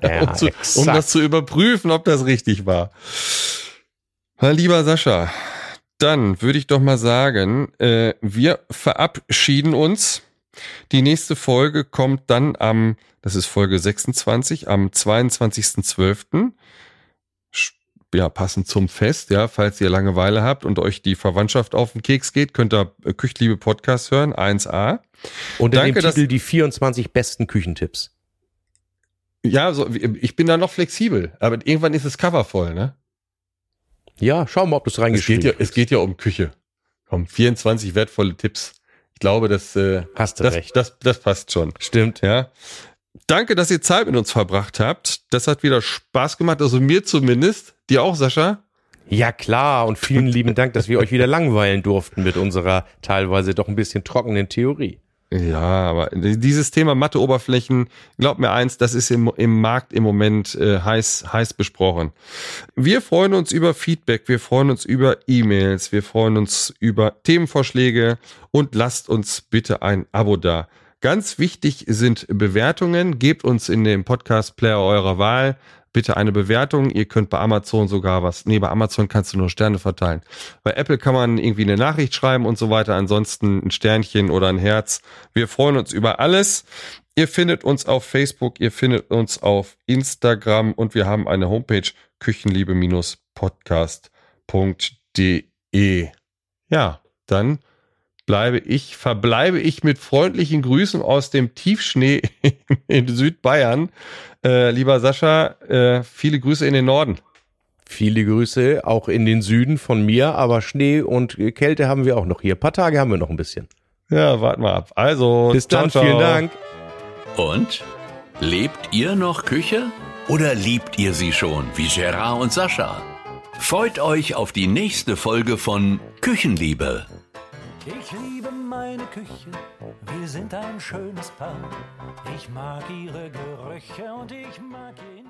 Ja, um, zu, um, das zu überprüfen, ob das richtig war. Lieber Sascha, dann würde ich doch mal sagen, äh, wir verabschieden uns. Die nächste Folge kommt dann am, das ist Folge 26, am 22.12. Ja, passend zum Fest, ja, falls ihr Langeweile habt und euch die Verwandtschaft auf den Keks geht, könnt ihr äh, Küchliebe Podcast hören, 1a. Und Danke, dem Titel die 24 besten Küchentipps. Ja, so, ich bin da noch flexibel, aber irgendwann ist das Cover voll, ne? Ja, schau mal, ob du es reingeschrieben hast. Ja, es geht ja um Küche. Komm, 24 wertvolle Tipps. Ich glaube, das, äh, Hast du das, recht. Das, das passt schon. Stimmt. Ja. Danke, dass ihr Zeit mit uns verbracht habt. Das hat wieder Spaß gemacht, also mir zumindest. Dir auch, Sascha? Ja, klar. Und vielen lieben Dank, dass wir euch wieder langweilen durften mit unserer teilweise doch ein bisschen trockenen Theorie. Ja, aber dieses Thema Matheoberflächen, glaubt mir eins, das ist im, im Markt im Moment äh, heiß, heiß besprochen. Wir freuen uns über Feedback, wir freuen uns über E-Mails, wir freuen uns über Themenvorschläge und lasst uns bitte ein Abo da. Ganz wichtig sind Bewertungen. Gebt uns in dem Podcast-Player eurer Wahl bitte eine Bewertung. Ihr könnt bei Amazon sogar was, nee, bei Amazon kannst du nur Sterne verteilen. Bei Apple kann man irgendwie eine Nachricht schreiben und so weiter. Ansonsten ein Sternchen oder ein Herz. Wir freuen uns über alles. Ihr findet uns auf Facebook, ihr findet uns auf Instagram und wir haben eine Homepage küchenliebe-podcast.de. Ja, dann bleibe ich, verbleibe ich mit freundlichen Grüßen aus dem Tiefschnee in Südbayern. Äh, lieber Sascha, äh, viele Grüße in den Norden. Viele Grüße auch in den Süden von mir, aber Schnee und Kälte haben wir auch noch hier. Ein paar Tage haben wir noch ein bisschen. Ja, warten wir ab. Also, bis ciao, dann, ciao. vielen Dank. Und? Lebt ihr noch Küche? Oder liebt ihr sie schon, wie Gerard und Sascha? Freut euch auf die nächste Folge von Küchenliebe ich liebe meine Küche, wir sind ein schönes Paar. Ich mag ihre Gerüche und ich mag ihn.